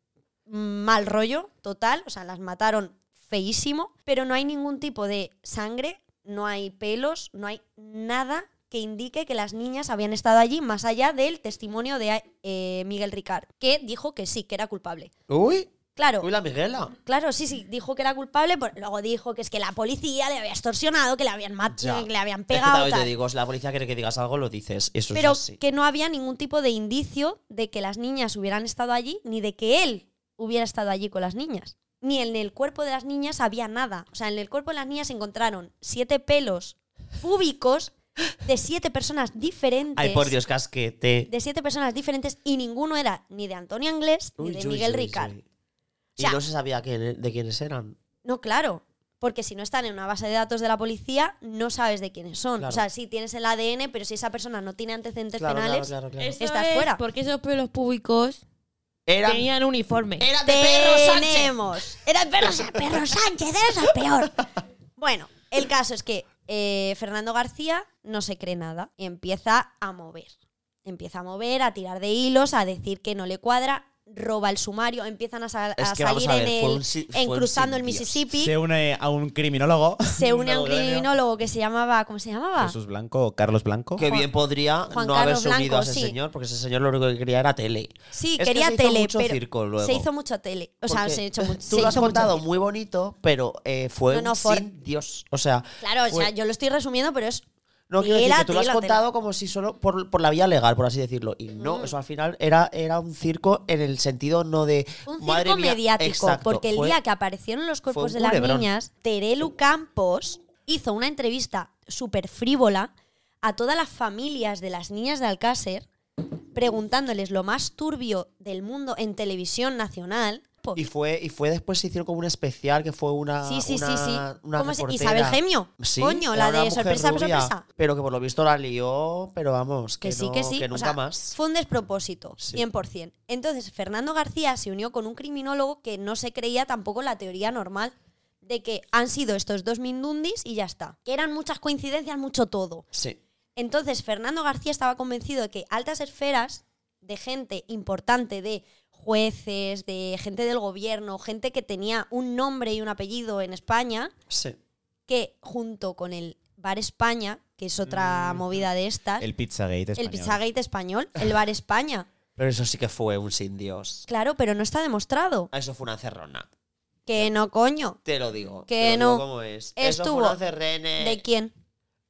mal rollo total, o sea, las mataron feísimo, pero no hay ningún tipo de sangre, no hay pelos, no hay nada que indique que las niñas habían estado allí más allá del testimonio de eh, Miguel Ricard, que dijo que sí, que era culpable. Uy, Claro, uy, la Miguela. claro, sí, sí, dijo que era culpable, pero luego dijo que es que la policía le había extorsionado, que le habían matado, que le habían Es que pegado. también te digo, si la policía quiere que digas algo, lo dices. Eso pero es así. que no había ningún tipo de indicio de que las niñas hubieran estado allí, ni de que él hubiera estado allí con las niñas. Ni en el cuerpo de las niñas había nada. O sea, en el cuerpo de las niñas se encontraron siete pelos púbicos de siete personas diferentes. Ay, por Dios, casquete. De siete personas diferentes y ninguno era ni de Antonio Anglés ni Uy, de uy, Miguel uy, Ricard. uy. O sea- y no se sabía quién- de quiénes eran. No, claro. Porque si no están en una base de datos de la policía, no sabes de quiénes son. Claro. O sea, sí tienes el ADN, pero si esa persona no tiene antecedentes Claro, penales, claro, Estás es fuera. porque esos pelos públicos Eran, tenían uniforme. eran de Pedro Sánchez. Era el perro, perro Sánchez, eres el peor. Bueno, el caso es que eh, Fernando García no se cree nada y empieza a mover. Empieza a mover, a tirar de hilos, a decir que no le cuadra, roba el sumario, empiezan a, Es que salir a ver, en, el, si- en cruzando el. Mississippi. Se une a un criminólogo. Se une a un criminólogo que se llamaba, ¿cómo se llamaba? Jesús Blanco o Carlos Blanco. que bien podría Juan no haberse Carlos unido a ese sí. señor, porque ese señor lo único que quería era tele. Sí, Es que quería se hizo mucho pero circo luego. se hizo mucho tele. O sea, Porque se, ha hecho mucho, se Tú lo has hizo contado muy bonito, pero eh, fue No, no, un for- sin Dios. O sea, Claro, o sea, yo lo estoy resumiendo, pero es No, quiero decir que tú lo has contado como si solo por, por la vía legal, por así decirlo. Y no, eso al final era, era un circo en el sentido no de. un madre circo mía, mediático, exacto, porque el fue- día que aparecieron los cuerpos de las niñas, Terelu Campos hizo una entrevista súper frívola a todas las familias de las niñas de Alcácer, preguntándoles lo más turbio del mundo en televisión nacional. Y fue, y fue después se hicieron como un especial que fue una. Sí, sí, sí, una- sí. una ¿Cómo se-. Isabel Gemio. Sí, Coño, la de sorpresa, rubia, sorpresa. Pero que por lo visto la lió, pero vamos, que, Que sí, no- que sí. que o nunca sea, más. Fue un despropósito, Sí. 100%. Entonces, Fernando García se unió con un criminólogo que no se creía tampoco la teoría normal de que han sido estos dos mindundis y ya está. Que eran muchas coincidencias, mucho todo. Sí. Entonces, Fernando García estaba convencido de que altas esferas de gente importante, de jueces, de gente del gobierno, gente que tenía un nombre y un apellido en España, Sí. que junto con el Bar España, que es otra movida de estas, El Pizzagate el español. Pizzagate español, el Bar España. Pero eso sí que fue un sin Dios. Claro, pero no está demostrado. Eso fue una cerrona. Que no, coño. Te lo digo. Que te lo digo no. como es. Eso Estuvo. fue una cerrene. ¿De quién?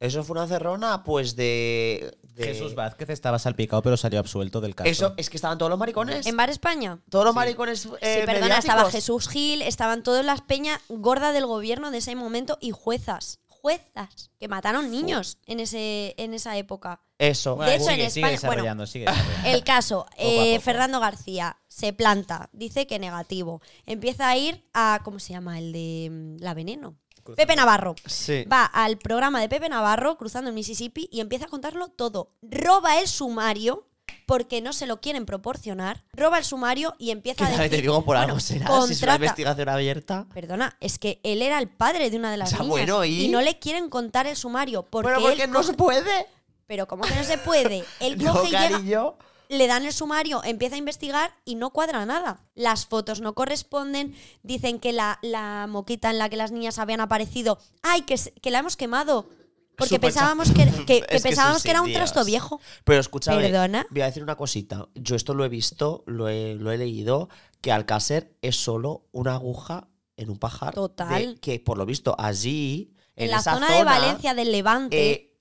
Eso fue una cerrona, pues de. De- Jesús Vázquez estaba salpicado, pero salió absuelto del caso. Eso, es que estaban todos los maricones. ¿En Bar España? Todos los maricones. eh, sí, perdona, estaba. Jesús Gil, estaban todas las peñas gordas del gobierno de ese momento y juezas. Juezas. Que mataron niños en, ese, en esa época. Eso. Bueno, de hecho, en sigue, sigue España- bueno, desarrollando, sigue desarrollando. El caso, eh. Fernando García se planta, dice que negativo. Empieza a ir a, ¿cómo se llama? El de mm, La Veneno. Pepe Navarro. Sí. Va al programa de Pepe Navarro, cruzando el Mississippi, y empieza a contarlo todo. Roba el sumario porque no se lo quieren proporcionar, roba el sumario y empieza a decir... te digo por bueno, algo será, si es una investigación abierta. Perdona, es que él era el padre de una de las O sea, niñas bueno, ¿y? no le quieren contar el sumario porque Pero él porque no coge- se puede. Pero como que no se puede, él No, coge y llega, cariño. Le dan el sumario, empieza a investigar y no cuadra nada. Las fotos no corresponden, dicen que la, la moquita en la que las niñas habían aparecido, ¡ay, que, que la hemos quemado! Porque pensábamos que, que- pensábamos que era un trasto viejo. Pero escúchame, ¿Perdona? voy a decir una cosita. Yo esto lo he visto, lo he, lo he leído, que Alcácer es solo una aguja en un pajar. Total. de- que por lo visto allí, en, En, la zona, de Valencia del Levante eh,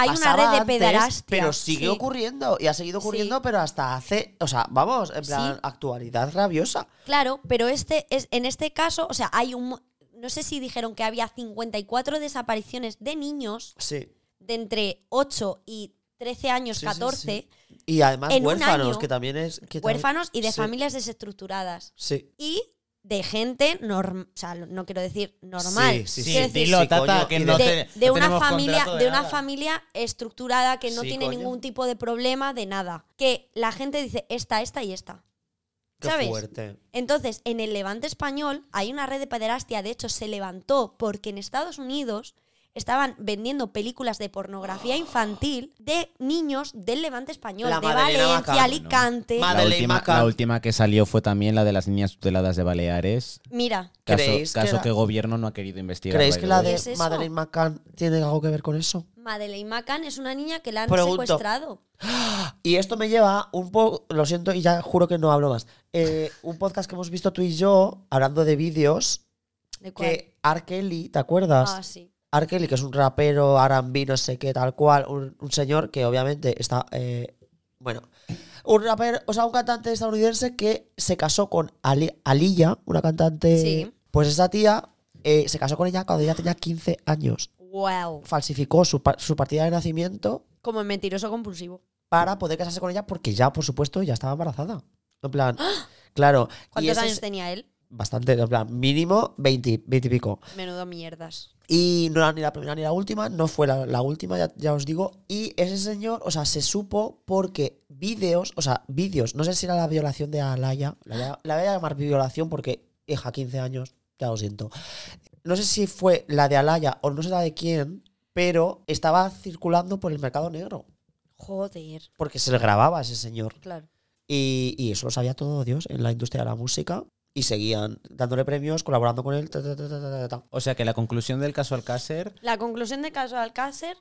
hay una red de antes, pederastia. Pero sigue Sí. ocurriendo y ha seguido ocurriendo, Sí. pero hasta hace, o sea, vamos, en plan, Sí. actualidad rabiosa. Claro, pero este es, en este caso, o sea, hay un... No sé si dijeron que había 54 desapariciones de niños Sí. de entre 8 y 13 años, Sí, sí, 14, Y además En huérfanos, año, que también es. que también- huérfanos y de familias desestructuradas. Sí. Y de gente normal, o sea, no quiero decir normal. Sí, sí, Sí, quiero decir, dilo, sí, Tata, coño, que y no de- te- una familia de, una familia estructurada que no Sí, tiene coño. ningún tipo de problema de nada que la gente dice esta esta y esta Qué ¿sabes? fuerte. entonces en el Levante español hay una red de pederastia de hecho se levantó porque en Estados Unidos estaban vendiendo películas de pornografía infantil de niños del Levante español La de Madalena Valencia Alicante ¿no? La Madeleine última, Macan. la última que salió fue también la de las niñas tuteladas de Baleares. mira Caso, ¿Creéis que caso la- que, gobierno no ha querido investigar. ¿Creéis by que the la way. de ¿Qué es eso? Madeleine McCann tiene algo que ver con eso? Madeleine Macan es una niña que la han Pregunto. secuestrado Y esto me lleva un poco, lo siento y ya juro que no hablo más. Eh, un podcast que hemos visto tú y yo, hablando de vídeos, ¿De cuál? que R. Kelly, ¿te acuerdas? ah sí R. Kelly, que es un rapero, R&B, no sé qué, tal cual, un, un señor que obviamente está, eh, bueno, un rapero, o sea, un cantante estadounidense que se casó con Ali- Aliyah, una cantante, Sí. pues esa tía eh, se casó con ella cuando ella tenía 15 años. wow Falsificó su, su partida de nacimiento como mentiroso compulsivo para poder casarse con ella porque ya, por supuesto, ya estaba embarazada. En plan, claro. y ¿cuántos años es tenía él? Bastante, en plan, mínimo 20, 20 y pico. menudo mierdas Y no era ni la primera ni la última, no fue la, la última, ya, ya os digo. Y ese señor, o sea, se supo porque vídeos, o sea, vídeos, no sé si era la violación de Alaya, la, voy a- la voy a llamar violación porque, hija, 15 años, ya lo siento. No sé si fue la de Alaya o no sé la de quién, pero estaba circulando por el mercado negro. joder Porque se le grababa a ese señor. claro Y, y eso lo sabía todo Dios en la industria de la música. Y seguían dándole premios, colaborando con él. ta, ta, ta, ta, ta, ta, ta. O sea que la conclusión del caso Alcácer. La conclusión de caso Alcácer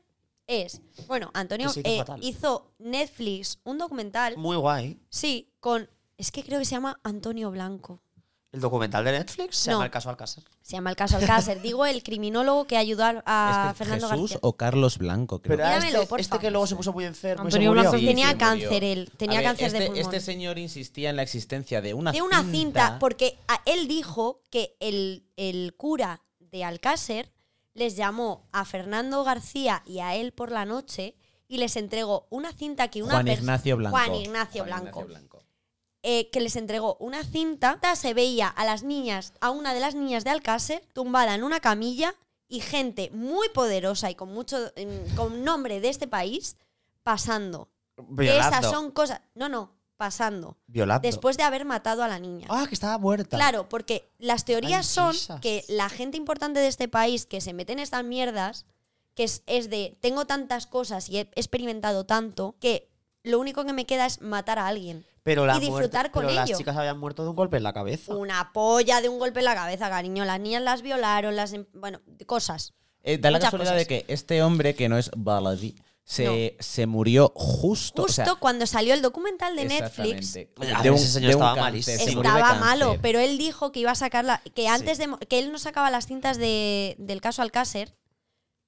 es, bueno, Antonio eh, hizo Netflix un documental, Muy guay. sí, con, es que creo que se llama Antonio Blanco. El documental de Netflix se No. llama El caso Alcácer. Se llama el caso Alcácer. Digo, el criminólogo que ayudó a, a es que Fernando Jesús García. o Carlos Blanco. creo. Pero Míramelo, este, este que luego se puso muy enfermo. Antonio se murió. Blanco Sí, tenía cáncer murió. él, tenía ver, cáncer de este, pulmón. este señor insistía en la existencia de una de una cinta. cinta, porque a- él dijo que el, el cura de Alcácer les llamó a Fernando García y a él por la noche y les entregó una cinta que una Juan Ignacio Blanco. Juan Ignacio Juan Blanco. Blanco. Eh, que les entregó una cinta, se veía a las niñas, a una de las niñas de Alcácer, tumbada en una camilla y gente muy poderosa y con mucho con nombre de este país pasando. Que Violando. esas son cosas, no, no, pasando. Violando. Después de haber matado a la niña. Ah, que estaba muerta. Claro, porque las teorías Ay, son Jesus. que la gente importante de este país que se mete en estas mierdas, que es, es de tengo tantas cosas y he experimentado tanto, que lo único que me queda es matar a alguien. Pero la y disfrutar muerte- con pero las chicas habían muerto de un golpe en la cabeza. Una polla de un golpe en la cabeza, cariño. Las niñas las violaron, las. em- Bueno, cosas. Eh, da la casualidad cosas. de que este hombre, que no es Baladi, se, se murió justo. Justo o sea, cuando salió el documental de Netflix. de un- ese señor de un estaba malísimo. Estaba malo, pero él dijo que iba a sacarla. Que antes de. Que él no sacaba las cintas de- del caso Alcácer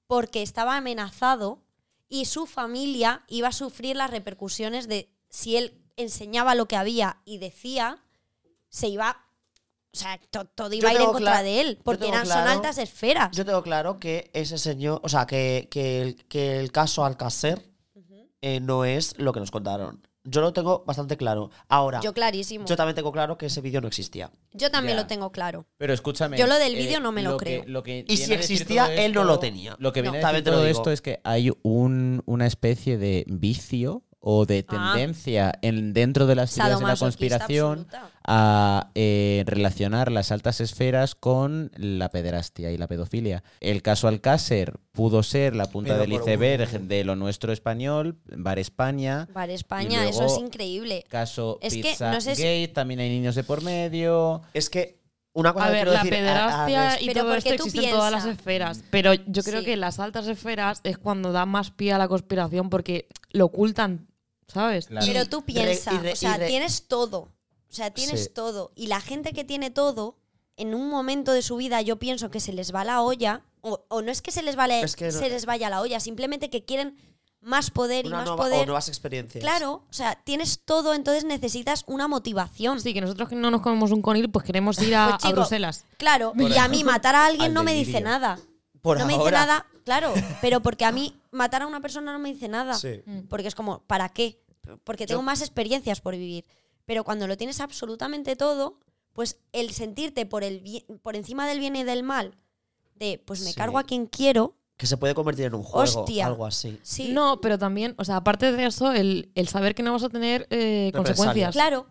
porque estaba amenazado y su familia iba a sufrir las repercusiones de si él enseñaba lo que había y decía, se iba. O sea, to- todo iba a ir en contra de él, yo porque eran, son altas esferas. Yo tengo claro que ese señor, o sea, que, que el, que el caso Alcácer eh, no es lo que nos contaron. Yo lo tengo bastante claro. Ahora, Yo yo, clarísimo. también tengo claro que ese vídeo no existía. Yo también Ya. lo tengo claro. Pero escúchame. Yo lo del eh, vídeo no me lo creo. lo que Y si a existía, él no lo tenía. Lo que No, viene a decir te lo todo esto es que hay un, una especie de vicio o de Ah. tendencia en, dentro de las teorías de la conspiración absoluta. a eh, relacionar las altas esferas con la pederastia y la pedofilia. El caso Alcácer pudo ser la punta Pero del iceberg un- de lo nuestro español, Bar España. Bar España, eso es increíble. Caso Es que Pizza no sé si- Gate, también hay niños de por medio. Es que una cosa A que ver, la decir a- a pederastia res- y Pero todo ¿por esto existe en todas las esferas. Pero yo creo Sí. que las altas esferas es cuando da más pie a la conspiración porque lo ocultan, ¿sabes? Claro. Pero tú piensas, o sea, tienes todo. O sea, tienes Sí. todo. Y la gente que tiene todo, en un momento de su vida, yo pienso que se les va la olla. O, o no es que se les, vale, Es que no- se les vaya la olla, simplemente que quieren más poder y más nueva- poder. o nuevas experiencias. Claro, o sea, tienes todo, entonces necesitas una motivación. Sí, que nosotros que no nos comemos un conil, pues queremos ir a, Pues, a Bruselas. Claro, y a mí matar a alguien Al no me dice nada. Por no me dice nada, claro, pero porque a mí matar a una persona no me dice nada. Sí. Porque es como, ¿para qué? Porque tengo Yo- más experiencias por vivir. Pero cuando lo tienes absolutamente todo, pues el sentirte por, el bien- por encima del bien y del mal, de pues me Sí. cargo a quien quiero, Que se puede convertir en un juego, Hostia. algo así. sí. No, pero también, o sea, aparte de eso, el, el saber que no vas a tener eh, consecuencias. Claro.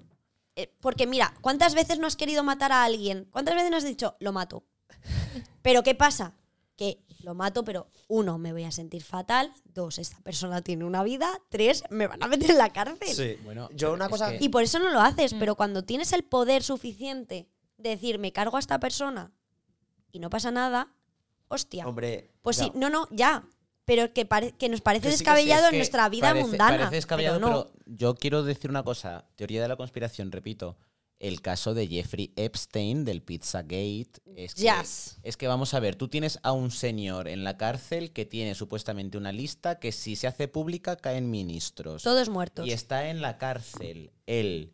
Eh, porque mira, ¿cuántas veces no has querido matar a alguien? ¿Cuántas veces no has dicho, lo mato? Pero ¿qué pasa? Que lo mato, pero uno, me voy a sentir fatal. Dos, esta persona tiene una vida. Tres, me van a meter en la cárcel. Sí. Bueno, Yo una cosa... que- Y por eso no lo Mm. haces, pero cuando tienes el poder suficiente de decir, me cargo a esta persona y no pasa nada, hostia. Hombre... pues ya. sí, no, no, ya. Pero que, pare- que nos parece Que sí, que sí, descabellado Es en nuestra vida parece- mundana. Parece descabellado, pero no. pero yo quiero decir una cosa. Teoría de la conspiración, repito. El caso de Jeffrey Epstein del Pizzagate es que, Yes. es que vamos a ver, tú tienes a un señor en la cárcel que tiene supuestamente una lista que si se hace pública caen ministros. Todos muertos. Y está en la cárcel él.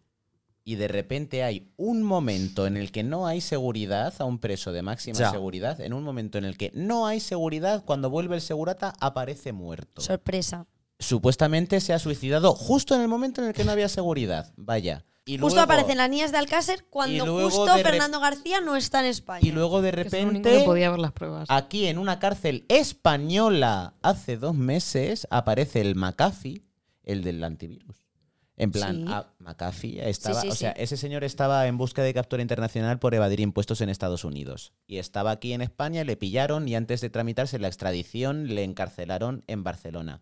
Y de repente hay un momento en el que no hay seguridad a un preso de máxima Ya. seguridad. En un momento en el que no hay seguridad, cuando vuelve el segurata aparece muerto. Sorpresa. Supuestamente se ha suicidado justo en el momento en el que no había seguridad. Vaya. Y Justo luego- aparecen las niñas de Alcácer cuando justo Fernando García no está en España. Y luego de repente, que podía ver las pruebas. aquí en una cárcel española, hace dos meses, aparece el McAfee, el del antivirus. En plan, Sí. ah, McAfee estaba, sí, o sí. sea, ese señor estaba en busca de captura internacional por evadir impuestos en Estados Unidos. Y estaba aquí en España, le pillaron y antes de tramitarse la extradición le encarcelaron en Barcelona.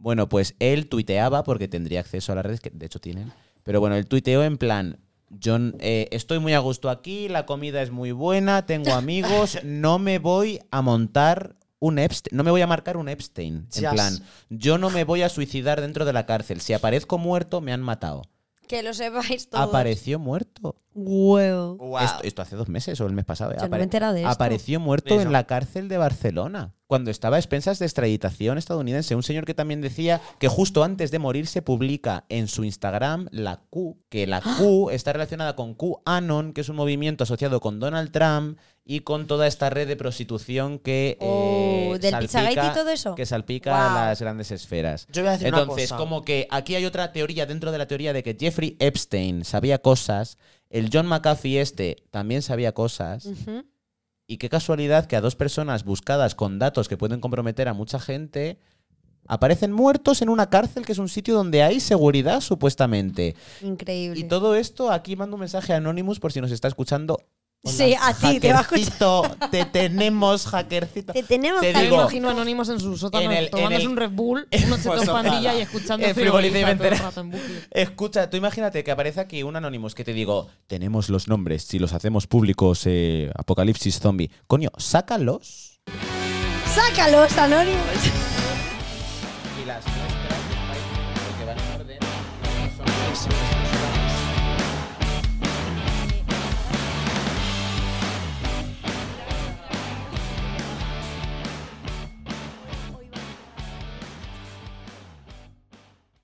Bueno, pues él tuiteaba, porque tendría acceso a las redes, que de hecho tienen. Pero bueno, él tuiteó en plan, yo eh, estoy muy a gusto aquí, la comida es muy buena, tengo amigos, no me voy a montar un Epstein, no me voy a marcar un Epstein. En Yes. plan, yo no me voy a suicidar dentro de la cárcel. Si aparezco muerto, me han matado. Que lo sepáis todos. Apareció muerto. Wow. Wow. Esto, esto hace dos meses o el mes pasado. ¿eh? Yo no me he enterado de esto. Apareció muerto Eso. en la cárcel de Barcelona. Cuando estaba a expensas de extraditación estadounidense. Un señor que también decía que justo antes de morir se publica en su Instagram la Q. Que la Q está relacionada con QAnon, que es un movimiento asociado con Donald Trump y con toda esta red de prostitución que. Oh, eh, ¿del Pizzagate y todo eso? Que salpica Wow. las grandes esferas. Yo voy a decir una Entonces, cosa. como que aquí hay otra teoría dentro de la teoría de que Jeffrey Epstein sabía cosas, el John McAfee este también sabía cosas, y qué casualidad que a dos personas buscadas con datos que pueden comprometer a mucha gente aparecen muertos en una cárcel que es un sitio donde hay seguridad supuestamente. Increíble. Y todo esto, aquí mando un mensaje a Anonymous por si nos está escuchando. Hola, Sí, a ti te va a hackercito, Te tenemos, hackercito. Te tenemos Te digo, imagino anónimos en su sótano en el- en tomándose el- un Red Bull, unos chetos Pues ojalá. pandilla y escuchando todo el Ventera. rato en bucle. Escucha, tú imagínate que aparece aquí un Anonymous que te digo, tenemos los nombres, si los hacemos públicos, eh, Apocalipsis Zombie. Coño, sácalos ¡Sácalos, anónimos!